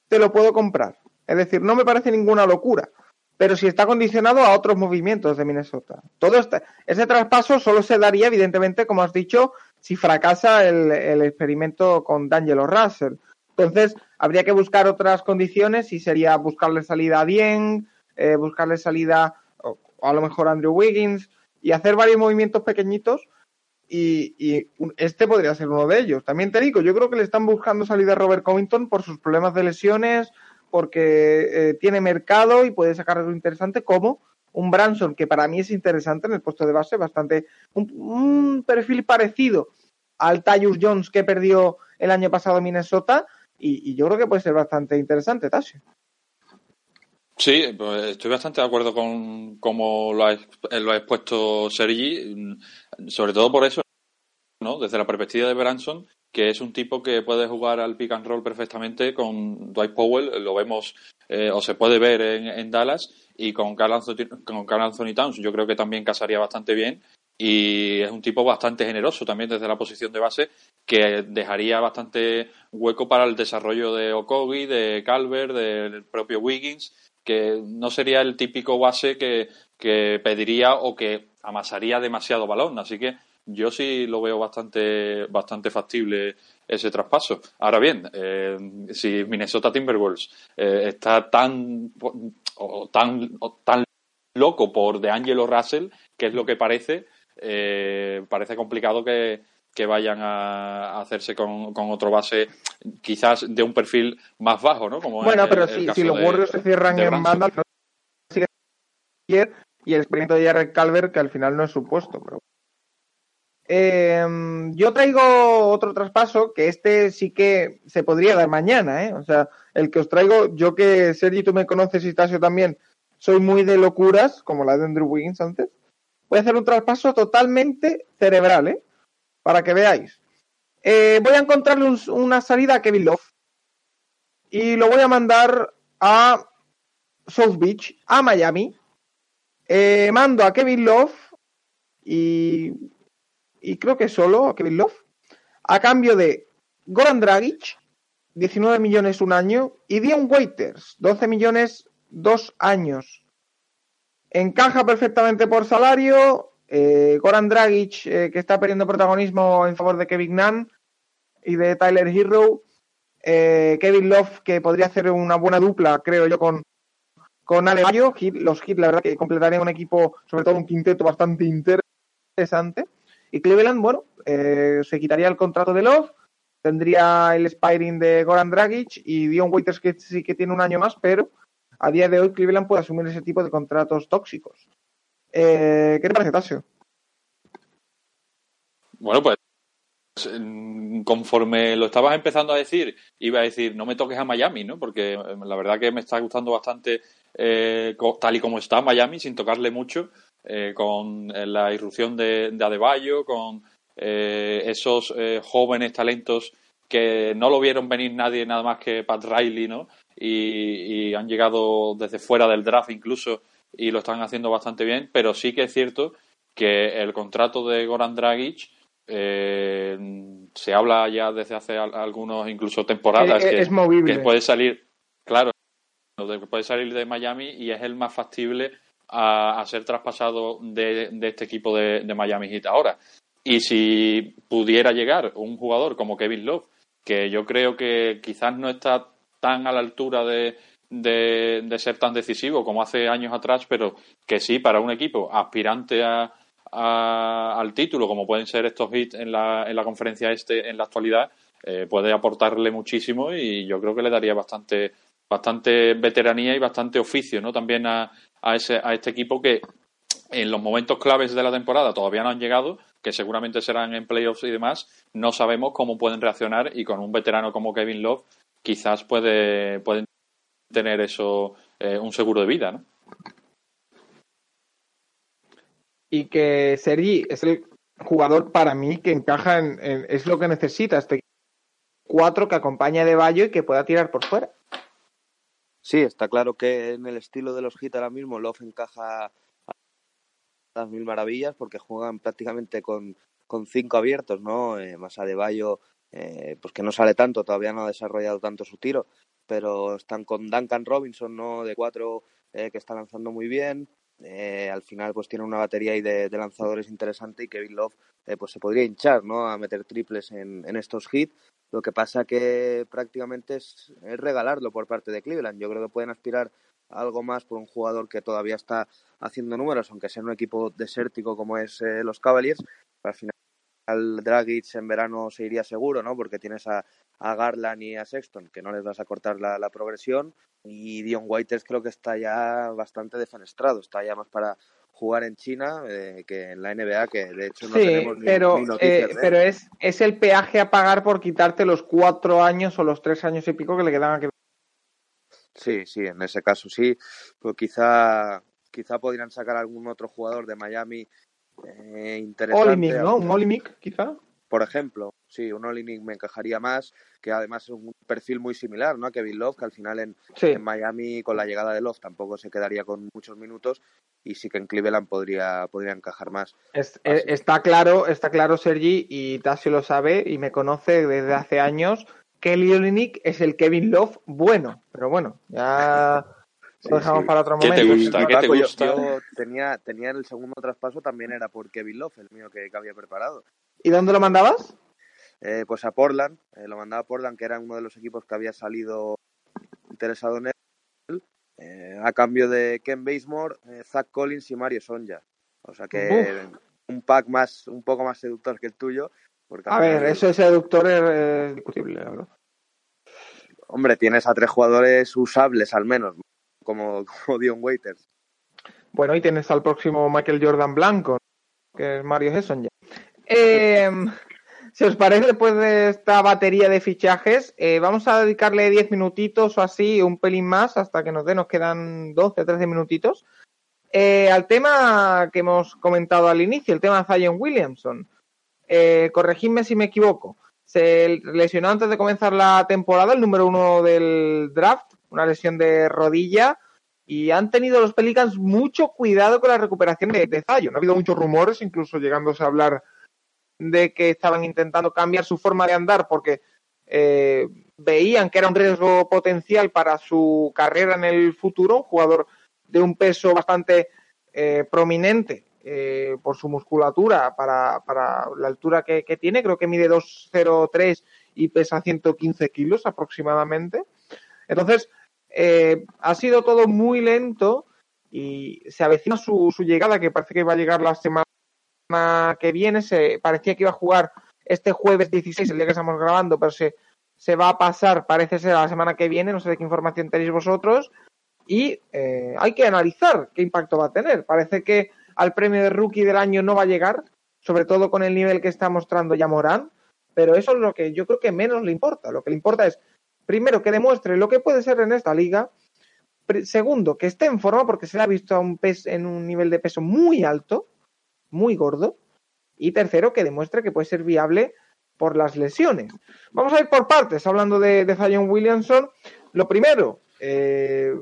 te lo puedo comprar. Es decir, no me parece ninguna locura, pero si está condicionado a otros movimientos de Minnesota. Todo este, ese traspaso solo se daría, evidentemente, como has dicho, si fracasa el, el experimento con D'Angelo Russell. Entonces, habría que buscar otras condiciones y sería buscarle salida a Dien, eh, buscarle salida o, a lo mejor a Andrew Wiggins y hacer varios movimientos pequeñitos y, este podría ser uno de ellos. También te digo, yo creo que le están buscando salida a Robert Covington por sus problemas de lesiones, porque eh, tiene mercado y puede sacar algo interesante como un Branson, que para mí es interesante en el puesto de base, bastante un, perfil parecido al Tyus Jones que perdió el año pasado Minnesota, y, y, yo creo que puede ser bastante interesante, Tasio. Sí, pues estoy bastante de acuerdo con cómo lo ha, ha expuesto Sergi, sobre todo por eso, ¿no? Desde la perspectiva de Branson, que es un tipo que puede jugar al pick and roll perfectamente con Dwight Powell, lo vemos eh, o se puede ver en, en Dallas, y con Carl, Anthony, con Carl Anthony Towns yo creo que también casaría bastante bien y es un tipo bastante generoso también desde la posición de base que dejaría bastante hueco para el desarrollo de Okogi, de Calvert, del propio Wiggins, que no sería el típico base que, que pediría o que amasaría demasiado balón. Así que yo sí lo veo bastante, bastante factible ese traspaso. Ahora bien, eh, si Minnesota Timberwolves eh, está tan, o, tan, o, tan loco por DeAngelo Russell, que es lo que parece, eh, parece complicado que, que vayan a, hacerse con, con, otro base quizás de un perfil más bajo, ¿no? Como bueno, el, pero si, si los Warriors se cierran en banda, y el experimento de Jared Calvert, que al final no es supuesto, pero eh, yo traigo otro traspaso que este sí que se podría dar mañana, ¿eh? O sea, el que os traigo, yo que Sergi tú me conoces y Tasio también, soy muy de locuras, como la de Andrew Wiggins antes. Voy a hacer un traspaso totalmente cerebral, ¿eh? Para que veáis. Eh, voy a encontrarle un, una salida a Kevin Love y lo voy a mandar a South Beach, a Miami. Eh, mando a Kevin Love y y creo que solo a Kevin Love, a cambio de Goran Dragic, 19 millones un año, y Dion Waiters, 12 millones dos años. Encaja perfectamente por salario. Eh, Goran Dragic, eh, que está perdiendo protagonismo en favor de Kevin Nunn y de Tyler Hero. Eh, Kevin Love, que podría hacer una buena dupla, creo yo, con, con Ale Mayo. Los Hit, la verdad, que completarían un equipo, sobre todo un quinteto bastante interesante. Y Cleveland, bueno, eh, se quitaría el contrato de Love, tendría el expiring de Goran Dragic y Dion Waiters que sí que tiene un año más, pero a día de hoy Cleveland puede asumir ese tipo de contratos tóxicos. Eh, ¿Qué te parece, Tasio? Bueno, pues conforme lo estabas empezando a decir, iba a decir, no me toques a Miami, ¿no? Porque eh, la verdad que me está gustando bastante eh, tal y como está Miami, sin tocarle mucho eh, con la irrupción de, de Adebayo, con eh, esos jóvenes talentos que no lo vieron venir nadie nada más que Pat Riley, ¿no? Y, han llegado desde fuera del draft incluso y lo están haciendo bastante bien, pero sí que es cierto que el contrato de Goran Dragic eh, se habla ya desde hace algunos incluso temporadas es, que, es movible. que puede salir, claro, puede salir de Miami y es el más factible a, a ser traspasado de, de, este equipo de, de, Miami Heat ahora. Y si pudiera llegar un jugador como Kevin Love, que yo creo que quizás no está tan a la altura de, de, ser tan decisivo como hace años atrás, pero que sí para un equipo aspirante a, a, al título, como pueden ser estos hits en la, en la conferencia este en la actualidad, eh, puede aportarle muchísimo y yo creo que le daría bastante bastante veteranía y bastante oficio, ¿no? También a, a, ese, a este equipo que en los momentos claves de la temporada todavía no han llegado, que seguramente serán en playoffs y demás, no sabemos cómo pueden reaccionar y con un veterano como Kevin Love quizás puede, pueden tener eso, eh, un seguro de vida, ¿no? Y que Sergi es el jugador para mí que encaja en, es lo que necesita este cuatro que acompaña de Bayo y que pueda tirar por fuera. Sí, está claro que en el estilo de los hits ahora mismo Love encaja a las mil maravillas porque juegan prácticamente con, con cinco abiertos, ¿no? Eh, más a de Bayo, eh, pues que no sale tanto, todavía no ha desarrollado tanto su tiro, pero están con Duncan Robinson, ¿no? De cuatro eh, que está lanzando muy bien. Eh, al final pues tiene una batería ahí de, lanzadores interesante y Kevin Love eh, pues se podría hinchar ¿no? a meter triples en, estos hits lo que pasa que prácticamente es, regalarlo por parte de Cleveland yo creo que pueden aspirar algo más por un jugador que todavía está haciendo números aunque sea un equipo desértico como es eh, los Cavaliers al final Dragic en verano se iría seguro, ¿no? Porque tienes a, a Garland y a Sexton, que no les vas a cortar la, la progresión. Y Dion Waiters creo que está ya bastante defenestrado, está ya más para jugar en China eh, que en la NBA, que de hecho no tenemos ni, pero, eh, pero es, es el peaje a pagar por quitarte los cuatro años o los tres años y pico que le quedan a que... Sí, sí, en ese caso sí. Pues quizá, quizá podrían sacar algún otro jugador de Miami eh, interesante. ¿no? Un Olimic, quizá. Por ejemplo, sí, un Olimic me encajaría más, que además es un perfil muy similar, ¿no? A Kevin Love, que al final en, Miami con la llegada de Love tampoco se quedaría con muchos minutos y sí que en Cleveland podría, podría encajar más. Eh, está claro, está claro, Sergi, y Tasio lo sabe y me conoce desde hace años, que el Olinick es el Kevin Love bueno, pero bueno, ya lo dejamos para otro momento. ¿Qué te gusta? ¿Qué te gusta? Yo, tenía, tenía el segundo traspaso, también era por Kevin Love, el mío que, había preparado. ¿Y dónde lo mandabas? Eh, pues a Portland, eh, lo mandaba a Portland, que era uno de los equipos que había salido interesado en él, eh, a cambio de Ken Basemore, Zach Collins y Mario Sonja. O sea que un pack más, un poco más seductor que el tuyo. a ver, eso de seductor es discutible, Hombre, tienes a tres jugadores usables al menos como, como Dion Waiters. Bueno, y tienes al próximo Michael Jordan Blanco, que es Mario Hesson ya. Eh, si os parece, después de esta batería de fichajes, eh, vamos a dedicarle 10 minutitos o así, un pelín más, hasta que nos dé, nos quedan 12 o 13 minutitos, eh, al tema que hemos comentado al inicio, el tema de Zion Williamson. Eh, corregidme si me equivoco. Se lesionó antes de comenzar la temporada, el número uno del draft, una lesión de rodilla y han tenido los Pelicans mucho cuidado con la recuperación de, de Zion. Ha habido muchos rumores, incluso llegándose a hablar de que estaban intentando cambiar su forma de andar porque eh, veían que era un riesgo potencial para su carrera en el futuro, un jugador de un peso bastante eh, prominente eh, por su musculatura para, para la altura que, tiene, creo que mide 2,03 y pesa 115 kilos aproximadamente. Entonces, ha sido todo muy lento y se avecina su, llegada, que parece que va a llegar la semana que viene. Se parecía que iba a jugar este jueves 16, el día que estamos grabando, pero se, se va a pasar, parece ser, a la semana que viene. No sé de qué información tenéis vosotros. Y eh, hay que analizar qué impacto va a tener. Parece que al premio de rookie del año no va a llegar, sobre todo con el nivel que está mostrando ya Morán. Pero eso es lo que yo creo que menos le importa. Lo que le importa es primero, que demuestre lo que puede ser en esta liga. Segundo, que esté en forma porque se le ha visto a un pes en un nivel de peso muy alto, muy gordo. Y tercero, que demuestre que puede ser viable por las lesiones. Vamos a ir por partes, hablando de, Zion Williamson. Lo primero, eh,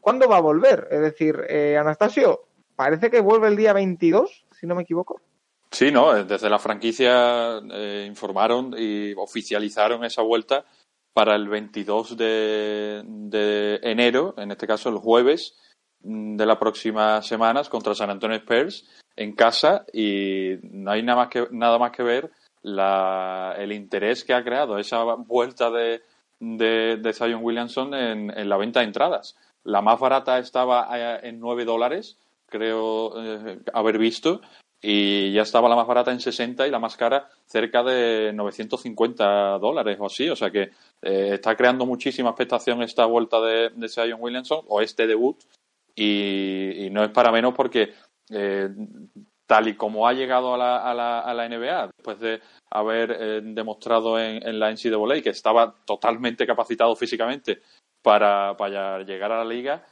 ¿cuándo va a volver? Es decir, eh, Anastasio, parece que vuelve el día 22, si no me equivoco. Sí, no, desde la franquicia eh, informaron y oficializaron esa vuelta para el 22 de, de, enero, en este caso el jueves de la próxima semana contra San Antonio Spurs en casa y no hay nada más que, nada más que ver la, el interés que ha creado esa vuelta de, de, Zion Williamson en, en, la venta de entradas. La más barata estaba eh, en 9 dólares, creo eh, haber visto, y ya estaba la más barata en 60 y la más cara cerca de 950 dólares o así. O sea que eh, está creando muchísima expectación esta vuelta de, de Zion Williamson o este debut y, no es para menos porque eh, tal y como ha llegado a la, a la, a la NBA después de haber eh, demostrado en, en, la NCAA que estaba totalmente capacitado físicamente para, para llegar a la liga,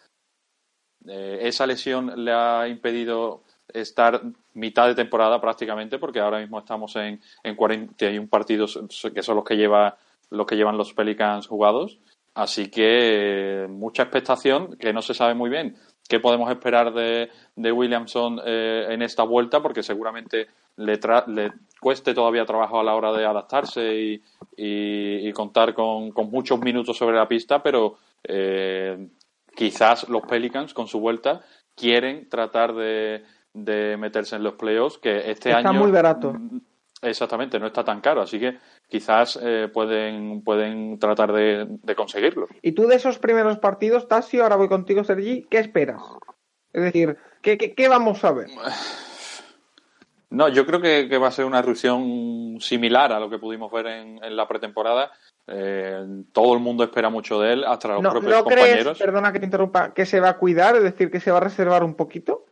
esa lesión le ha impedido estar mitad de temporada prácticamente, porque ahora mismo estamos en, en 41 partidos que son los que lleva los que llevan los Pelicans jugados. Así que eh, mucha expectación, que no se sabe muy bien qué podemos esperar de, de Williamson eh, en esta vuelta, porque seguramente le, le, cueste todavía trabajo a la hora de adaptarse y, y, contar con, con, muchos minutos sobre la pista, pero eh, quizás los Pelicans con su vuelta quieren tratar de, de meterse en los playoffs, que este año... Está muy barato. Exactamente, no está tan caro, así que quizás eh, pueden, pueden tratar de, de, conseguirlo. Y tú de esos primeros partidos, Tasio, ahora voy contigo, Sergi, ¿qué esperas? Es decir, ¿qué, qué, qué vamos a ver? No, yo creo que, que, va a ser una erupción similar a lo que pudimos ver en, en la pretemporada. Eh, todo el mundo espera mucho de él, hasta los no, propios ¿no compañeros. Crees, perdona que te interrumpa, que se va a cuidar, es decir, que se va a reservar un poquito?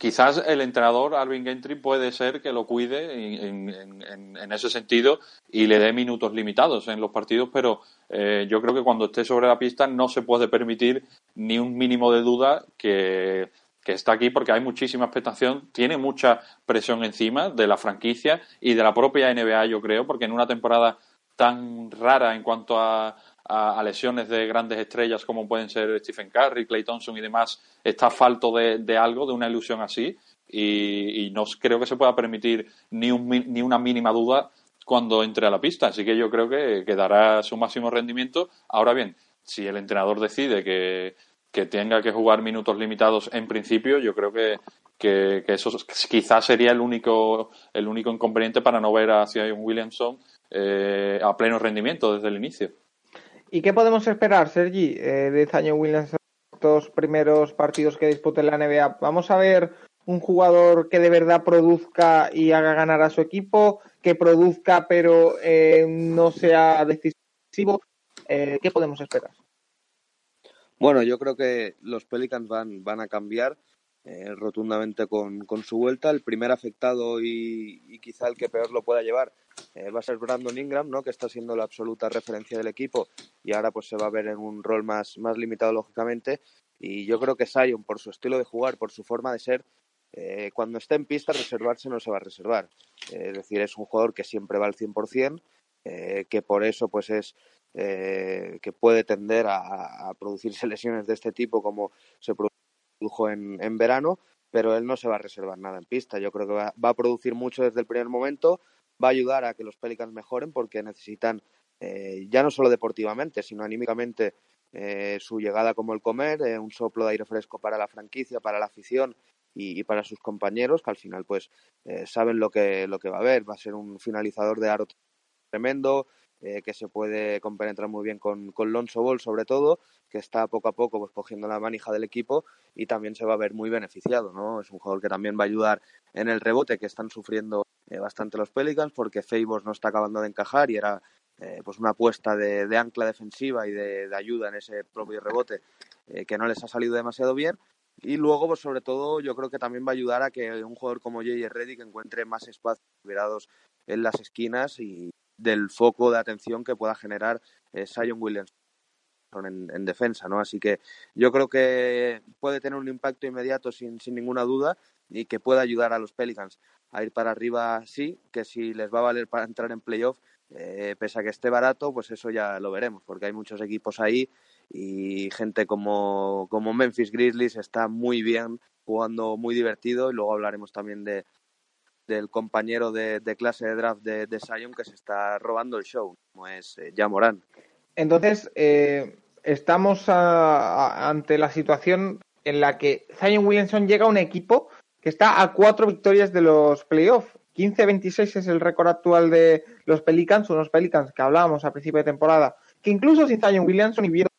Quizás el entrenador Alvin Gentry puede ser que lo cuide en, en, ese sentido y le dé minutos limitados en los partidos, pero eh, yo creo que cuando esté sobre la pista no se puede permitir ni un mínimo de duda que está aquí porque hay muchísima expectación, tiene mucha presión encima de la franquicia y de la propia NBA, yo creo, porque en una temporada tan rara en cuanto a, a, lesiones de grandes estrellas como pueden ser Stephen Curry, Clay Thompson y demás, está falto de, de algo, de una ilusión así, y, no creo que se pueda permitir ni, un, ni una mínima duda cuando entre a la pista. Así que yo creo que, que dará su máximo rendimiento. Ahora bien, si el entrenador decide que, que tenga que jugar minutos limitados en principio, yo creo que, que, que, eso quizás sería el único, el único inconveniente para no ver a Zion Williamson eh, a pleno rendimiento desde el inicio. ¿Y qué podemos esperar, Sergi, eh, de Zion Williamson estos primeros partidos que dispute la NBA? ¿Vamos a ver un jugador que de verdad produzca y haga ganar a su equipo, que produzca pero eh, no sea decisivo? Eh, ¿Qué podemos esperar? Bueno, yo creo que los Pelicans van, van a cambiar eh, rotundamente con, con, su vuelta. El primer afectado y, quizá el que peor lo pueda llevar eh, va a ser Brandon Ingram, ¿no? que está siendo la absoluta referencia del equipo y ahora pues se va a ver en un rol más, más limitado lógicamente. Y yo creo que Zion, por su estilo de jugar, por su forma de ser, eh, cuando esté en pista, reservarse no se va a reservar. es decir, es un jugador que siempre va al 100%, que por eso pues es eh, que puede tender a, producirse lesiones de este tipo como se produjo en, en, verano, pero él no se va a reservar nada en pista. Yo creo que va, a producir mucho desde el primer momento, va a ayudar a que los Pelicans mejoren porque necesitan, eh, ya no solo deportivamente, sino anímicamente, eh, su llegada como el comer, eh, un soplo de aire fresco para la franquicia, para la afición y, y para sus compañeros, que al final pues eh, saben lo que, lo que va a haber. Va a ser un finalizador de aro tremendo, eh, que se puede compenetrar muy bien con, con Lonzo Ball, sobre todo, que está poco a poco pues, cogiendo la manija del equipo y también se va a ver muy beneficiado. ¿no? Es un jugador que también va a ayudar en el rebote que están sufriendo eh, bastante los Pelicans porque Favors no está acabando de encajar y era eh, pues una apuesta de, ancla defensiva y de, ayuda en ese propio rebote que no les ha salido demasiado bien. Y luego, pues sobre todo, yo creo que también va a ayudar a que un jugador como J.J. Reddick encuentre más espacios liberados en las esquinas y, del foco de atención que pueda generar eh, Zion Williamson en, en, defensa, ¿no? Así que yo creo que puede tener un impacto inmediato sin, sin ninguna duda y que pueda ayudar a los Pelicans a ir para arriba, sí, que si les va a valer para entrar en playoff, eh, pese a que esté barato, pues eso ya lo veremos, porque hay muchos equipos ahí y gente como, como Memphis Grizzlies está muy bien, jugando muy divertido y luego hablaremos también de, del compañero de, clase de draft de, de que se está robando el show, como es eh, ya Morán. Entonces, eh, estamos a, ante la situación en la que Zion Williamson llega a un equipo que está a cuatro victorias de los playoffs. 15-26 es el récord actual de los Pelicans, unos Pelicans que hablábamos a principio de temporada, que incluso sin Zion Williamson y viendo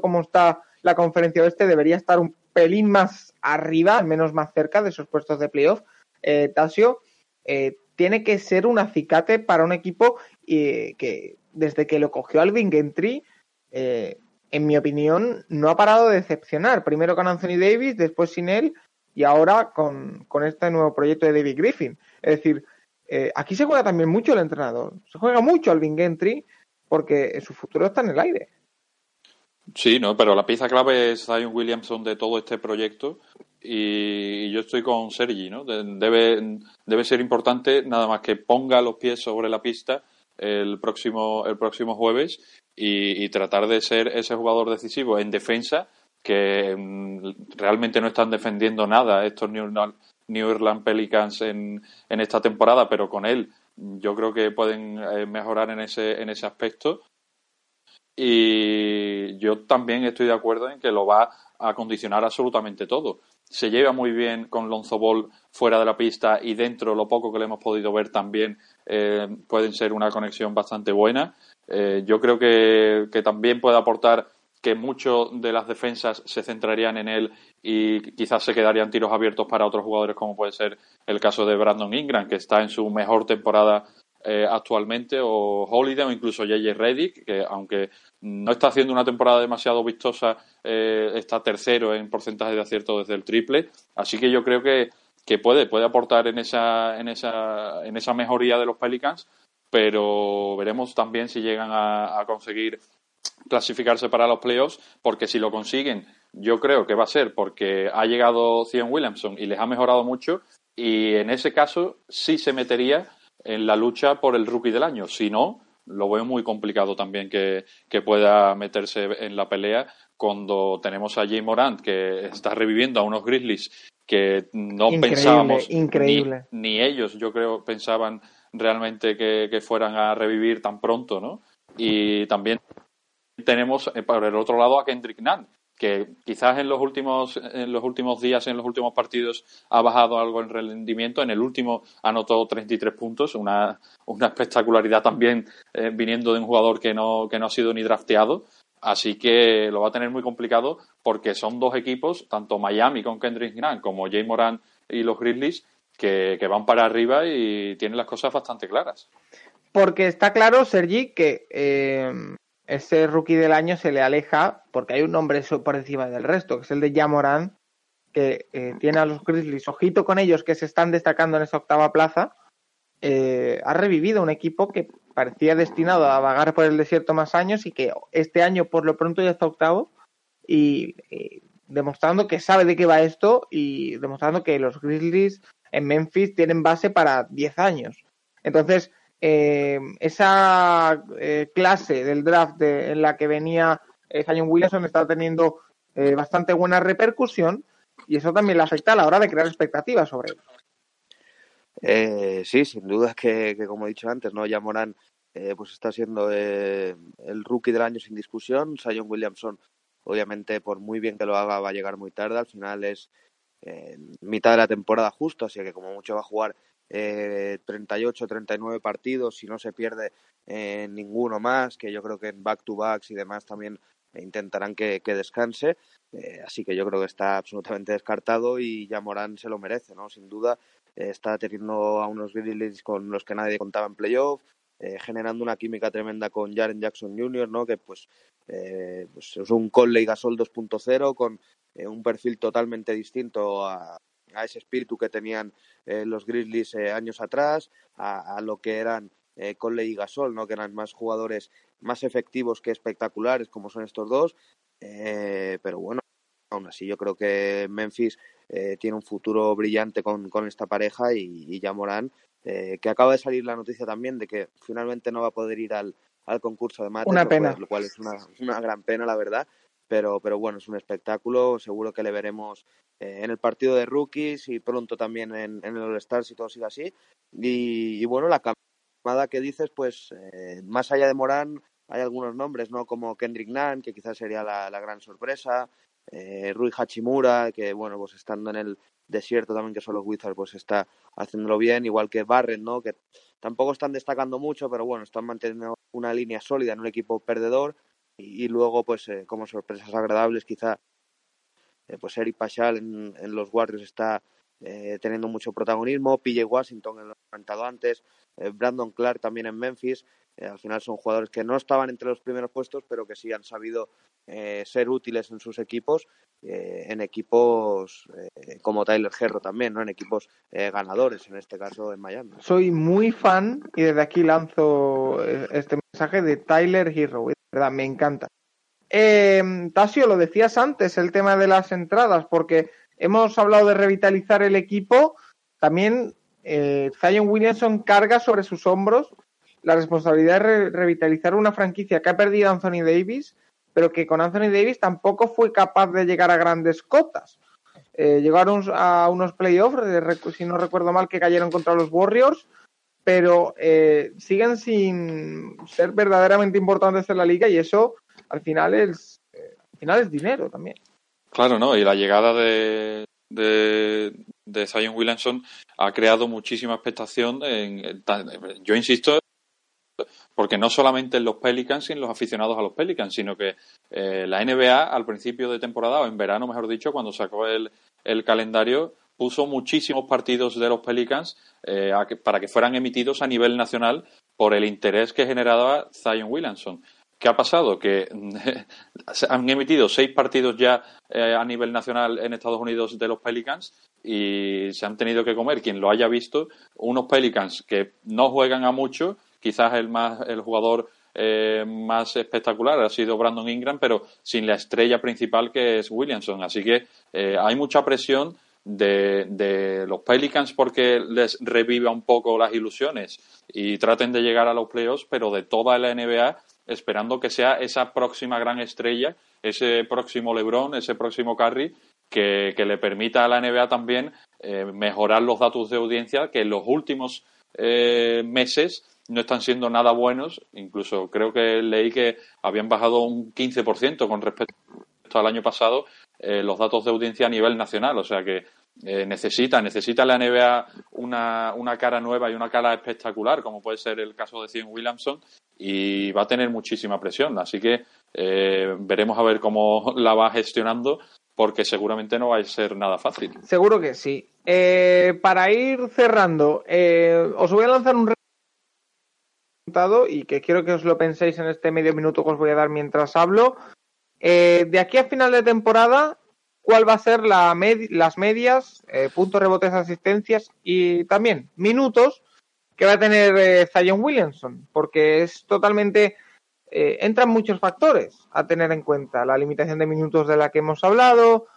cómo está la conferencia oeste, debería estar un pelín más arriba, al menos más cerca de esos puestos de playoff. Eh, Tasio, eh, tiene que ser un acicate para un equipo eh, que desde que lo cogió Alvin Gentry, eh, en mi opinión, no ha parado de decepcionar. Primero con Anthony Davis, después sin él y ahora con, este nuevo proyecto de David Griffin. Es decir, aquí se juega también mucho el entrenador. Se juega mucho Alvin Gentry porque su futuro está en el aire. Sí, no, pero la pieza clave es Zion Williamson de todo este proyecto y yo estoy con Sergi, ¿no? Debe, debe ser importante nada más que ponga los pies sobre la pista el próximo, el próximo jueves y, tratar de ser ese jugador decisivo en defensa que mm, realmente no están defendiendo nada estos New, Orleans Pelicans en, en esta temporada, pero con él yo creo que pueden eh, mejorar en ese, en ese aspecto. Y yo también estoy de acuerdo en que lo va a condicionar absolutamente todo. Se lleva muy bien con Lonzo Ball fuera de la pista y dentro, lo poco que le hemos podido ver también, eh, pueden ser una conexión bastante buena. Eh, yo creo que, que también puede aportar que mucho de las defensas se centrarían en él y quizás se quedarían tiros abiertos para otros jugadores como puede ser el caso de Brandon Ingram que está en su mejor temporada eh, actualmente o Holiday o incluso JJ Reddick que aunque no está haciendo una temporada demasiado vistosa eh, está tercero en porcentaje de acierto desde el triple. Así que yo creo que, que puede puede aportar en esa en esa en esa mejoría de los Pelicans pero veremos también si llegan a conseguir clasificarse para los playoffs, porque si lo consiguen, yo creo que va a ser porque ha llegado Cian Williamson y les ha mejorado mucho, y en ese caso sí se metería en la lucha por el rookie del año. Si no, lo veo muy complicado también que, pueda meterse en la pelea cuando tenemos a Jay Morant, que está reviviendo a unos Grizzlies que no pensábamos, increíble. Ni, ellos, yo creo, pensaban realmente que, que fueran a revivir tan pronto, ¿no? Y también tenemos eh, por el otro lado a Kendrick Nunn, que quizás en los últimos en los últimos días, en los últimos partidos ha bajado algo el rendimiento. En el último anotó 33 puntos, una, una espectacularidad también eh, viniendo de un jugador que no que no ha sido ni drafteado. Así que lo va a tener muy complicado porque son dos equipos, tanto Miami con Kendrick Nunn como Jay Moran y los Grizzlies, que, que van para arriba y tienen las cosas bastante claras. Porque está claro, Sergi, que eh, ese rookie del año se le aleja porque hay un nombre por encima del resto, que es el de Jamoran, que eh, tiene a los Grizzlies, ojito con ellos que se están destacando en esa octava plaza. Eh, ha revivido un equipo que parecía destinado a vagar por el desierto más años y que este año por lo pronto ya está octavo y, y demostrando que sabe de qué va esto y demostrando que los Grizzlies en Memphis tienen base para 10 años. Entonces, eh, esa eh, clase del draft en la que venía eh, Zion Williamson está teniendo bastante buena repercusión y eso también le afecta a la hora de crear expectativas sobre él. sí, sin duda que, que, como he dicho antes, no ya Morán pues está siendo el rookie del año sin discusión. Zion Williamson, obviamente, por muy bien que lo haga, va a llegar muy tarde. Al final es mitad de la temporada justo, así que como mucho va a jugar eh, 38, 39 partidos, si no se pierde eh, ninguno más, que yo creo que en back-to-backs y demás también intentarán que, descanse. Eh, así que yo creo que está absolutamente descartado y ya Morán se lo merece, ¿no? Sin duda, eh, está teniendo a unos Grizzlies con los que nadie contaba en playoff, generando una química tremenda con Jaren Jackson Jr., ¿no? Que pues, pues es un Conley Gasol 2.0 con un perfil totalmente distinto a, a ese espíritu que tenían eh, los Grizzlies eh, años atrás, a, lo que eran eh, Conley y Gasol, ¿no? que eran más jugadores más efectivos que espectaculares como son estos dos. pero bueno, aún así yo creo que Memphis tiene un futuro brillante con, con esta pareja y, y ya Morán, que acaba de salir la noticia también de que finalmente no va a poder ir al, al concurso de mate, una pena. lo cual es una, una gran pena, la verdad pero, pero bueno, es un espectáculo, seguro que le veremos eh, en el partido de rookies y pronto también en, el All-Star si todo sigue así. Y, bueno, la camada que dices, pues eh, más allá de Morán, hay algunos nombres, ¿no? Como Kendrick Nunn, que quizás sería la, la gran sorpresa, eh, Rui Hachimura, que bueno, pues estando en el desierto también que son los Wizards, pues está haciéndolo bien, igual que Barrett, ¿no? Que tampoco están destacando mucho, pero bueno, están manteniendo una línea sólida en un equipo perdedor y, luego pues eh, como sorpresas agradables quizá eh, pues Eric Pachal en, en, los Warriors está eh, teniendo mucho protagonismo, PJ Washington, lo he comentado antes, eh, Brandon Clark también en Memphis, al final son jugadores que no estaban entre los primeros puestos, pero que sí han sabido ser útiles en sus equipos, en equipos como Tyler Herro también, ¿no? en equipos ganadores, en este caso en Miami. Soy muy fan y desde aquí lanzo este mensaje de Tyler Hero, verdad, me encanta. Eh, Tasio, lo decías antes, el tema de las entradas, porque hemos hablado de revitalizar el equipo, también eh, Zion Williamson carga sobre sus hombros la responsabilidad de revitalizar una franquicia que ha perdido Anthony Davis, pero que con Anthony Davis tampoco fue capaz de llegar a grandes cotas. Eh, llegaron a unos playoffs, si no recuerdo mal, que cayeron contra los Warriors, pero eh, siguen sin ser verdaderamente importantes en la liga y eso al final es, eh, al final es dinero también. Claro, ¿no? Y la llegada de, de, de Zion Williamson ha creado muchísima expectación. En, yo insisto, porque no solamente en los Pelicans y en los aficionados a los Pelicans, sino que eh, la NBA al principio de temporada, o en verano, mejor dicho, cuando sacó el, el calendario, puso muchísimos partidos de los Pelicans eh, para que fueran emitidos a nivel nacional por el interés que generaba Zion Williamson. ¿Qué ha pasado? Que han emitido seis partidos ya eh, a nivel nacional en Estados Unidos de los Pelicans y se han tenido que comer, quien lo haya visto, unos Pelicans que no juegan a mucho, quizás el, más, el jugador eh, más espectacular ha sido Brandon Ingram, pero sin la estrella principal que es Williamson. Así que hay mucha presión de, los Pelicans porque les reviva un poco las ilusiones y traten de llegar a los playoffs, pero de toda la NBA esperando que sea esa próxima gran estrella, ese próximo LeBron, ese próximo Curry, que, le permita a la NBA también eh, mejorar los datos de audiencia que en los últimos eh, meses no están siendo nada buenos. Incluso creo que leí que habían bajado un 15% con respecto al año pasado eh, los datos de audiencia a nivel nacional. O sea que eh, necesita, necesita la NBA una, una, cara nueva y una cara espectacular, como puede ser el caso de Zion Williamson, y va a tener muchísima presión. Así que eh, veremos a ver cómo la va gestionando, porque seguramente no va a ser nada fácil. Seguro que sí. para ir cerrando, os voy a lanzar un y que quiero que os lo penséis en este medio minuto que os voy a dar mientras hablo. Eh, de aquí a final de temporada, ¿cuál va a ser la las medias, eh, puntos, rebotes, asistencias y también minutos que va a tener eh, Zion Williamson? Porque es totalmente. entran muchos factores a tener en cuenta. La limitación de minutos de la que hemos hablado,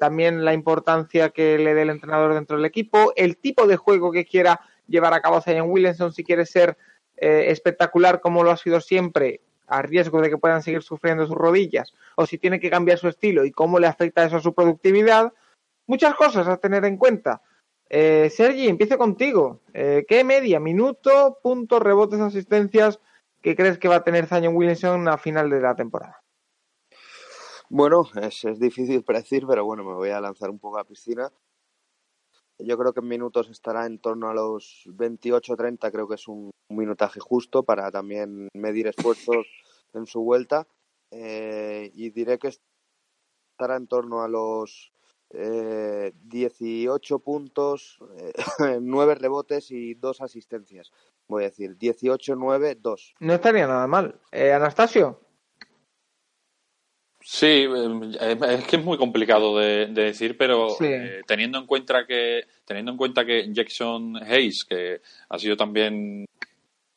también la importancia que le dé el entrenador dentro del equipo, el tipo de juego que quiera llevar a cabo Zion Williamson, si quiere ser espectacular como lo ha sido siempre a riesgo de que puedan seguir sufriendo sus rodillas, o si tiene que cambiar su estilo y cómo le afecta eso a su productividad. Muchas cosas a tener en cuenta. Eh, Sergi, empiece contigo. Eh, ¿Qué media, minuto, puntos, rebotes, asistencias que crees que va a tener Zion Williamson a final de la temporada? Bueno, es, es difícil predecir, pero bueno, me voy a lanzar un poco a la piscina. Yo creo que en minutos estará en torno a los 28-30, creo que es un, minutaje justo para también medir esfuerzos en su vuelta. Eh, y diré que estará en torno a los eh, 18 puntos, eh, 9 rebotes y 2 asistencias. Voy a decir 18-9-2. No estaría nada mal. Eh, Anastasio. Sí, em, es que es muy complicado de, decir, pero eh, teniendo en cuenta que teniendo en cuenta que Jackson Hayes, que ha sido también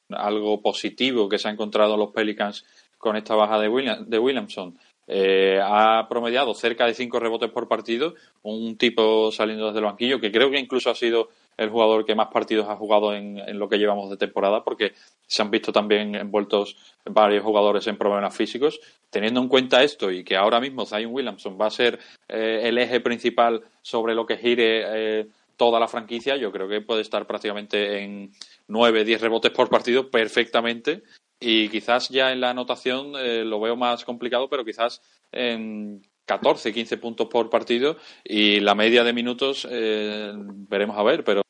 algo positivo que se ha encontrado los Pelicans con esta baja de, de Williamson, eh, ha promediado cerca de cinco rebotes por partido, un tipo saliendo desde el banquillo que creo que incluso ha sido el jugador que más partidos ha jugado en, lo que llevamos de temporada, porque se han visto también envueltos varios jugadores en problemas físicos. Teniendo en cuenta esto y que ahora mismo Zion Williamson va a ser eh, el eje principal sobre lo que gire eh, toda la franquicia, yo creo que puede estar prácticamente en 9, 10 rebotes por partido perfectamente. Y quizás ya en la anotación eh, lo veo más complicado, pero quizás en 14, 15 puntos por partido y la media de minutos veremos a ver, pero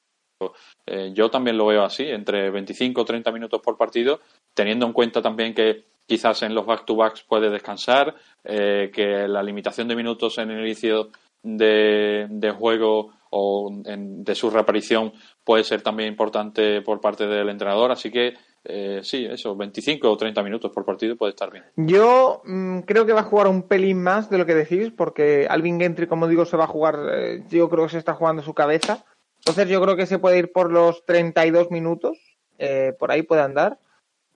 eh, yo también lo veo así, entre 25 o 30 minutos por partido, teniendo en cuenta también que quizás en los back-to-backs puede descansar, eh, que la limitación de minutos en el inicio de, juego o de su reaparición puede ser también importante por parte del entrenador, así que eh, sí, eso, 25 o 30 minutos por partido puede estar bien. Yo mm, creo que va a jugar un pelín más de lo que decís, porque Alvin Gentry, como digo, se va a jugar, yo creo que se está jugando su cabeza. Entonces yo creo que se puede ir por los 32 minutos, eh, por ahí puede andar.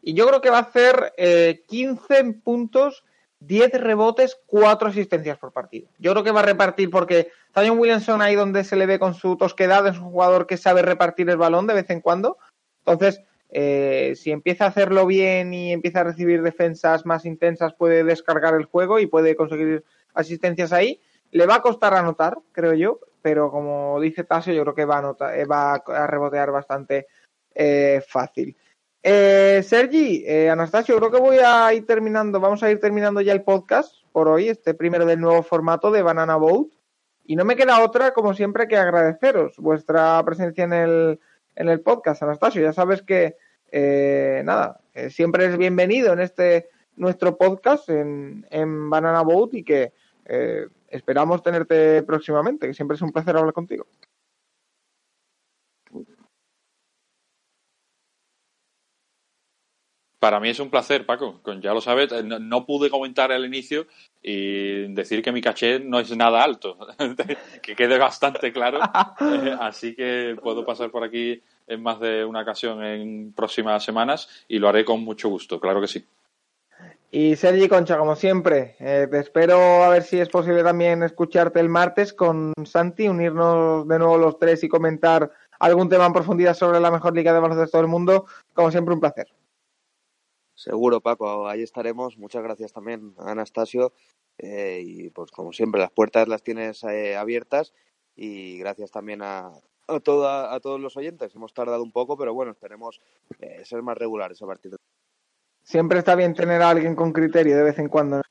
Y yo creo que va a hacer eh, 15 puntos, 10 rebotes, 4 asistencias por partido. Yo creo que va a repartir porque Zion Williamson ahí donde se le ve con su tosquedad, es un jugador que sabe repartir el balón de vez en cuando. Entonces, eh, si empieza a hacerlo bien y empieza a recibir defensas más intensas, puede descargar el juego y puede conseguir asistencias ahí. Le va a costar anotar, creo yo, pero como dice Tasio, yo creo que va a, anotar, eh, va a rebotear bastante eh, fácil. Eh, Sergi, eh, Anastasio, creo que voy a ir terminando, vamos a ir terminando ya el podcast por hoy, este primero del nuevo formato de Banana Boat. Y no me queda otra, como siempre, que agradeceros vuestra presencia en el, en el podcast, Anastasio. Ya sabes que, eh, nada, que siempre es bienvenido en este nuestro podcast en, en Banana Boat y que eh, esperamos tenerte próximamente, que siempre es un placer hablar contigo. Para mí es un placer, Paco. Ya lo sabes, no, no, pude comentar al inicio y decir que mi caché no es nada alto, que quede bastante claro. Eh, así que puedo pasar por aquí en más de una ocasión en próximas semanas y lo haré con mucho gusto, claro que sí. Y Sergi Concha, como siempre, eh, te espero a ver si es posible también escucharte el martes con Santi, unirnos de nuevo los tres y comentar algún tema en profundidad sobre la mejor liga de baloncesto del mundo. Como siempre, un placer. Seguro, Paco, ahí estaremos. Muchas gracias también a Anastasio. Eh, y pues como siempre, las puertas las tienes eh, abiertas. Y gracias también a, a, toda, a todos los oyentes. Hemos tardado un poco, pero bueno, esperemos eh, ser más regulares a partir de. Siempre está bien tener a alguien con criterio de vez en cuando.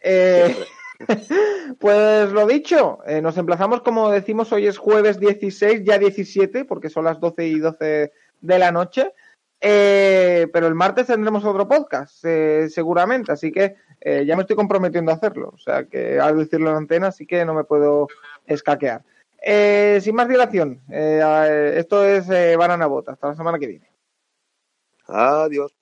Eh, pues lo dicho, eh, nos emplazamos, como decimos, hoy es jueves 16, ya 17, porque son las 12 y 12 de la noche. Eh, pero el martes tendremos otro podcast, eh, seguramente, así que eh, ya me estoy comprometiendo a hacerlo. O sea que al decirlo en antena, así que no me puedo escaquear. Eh, sin más dilación, esto es Banana Bota. Hasta la semana que viene. Adiós.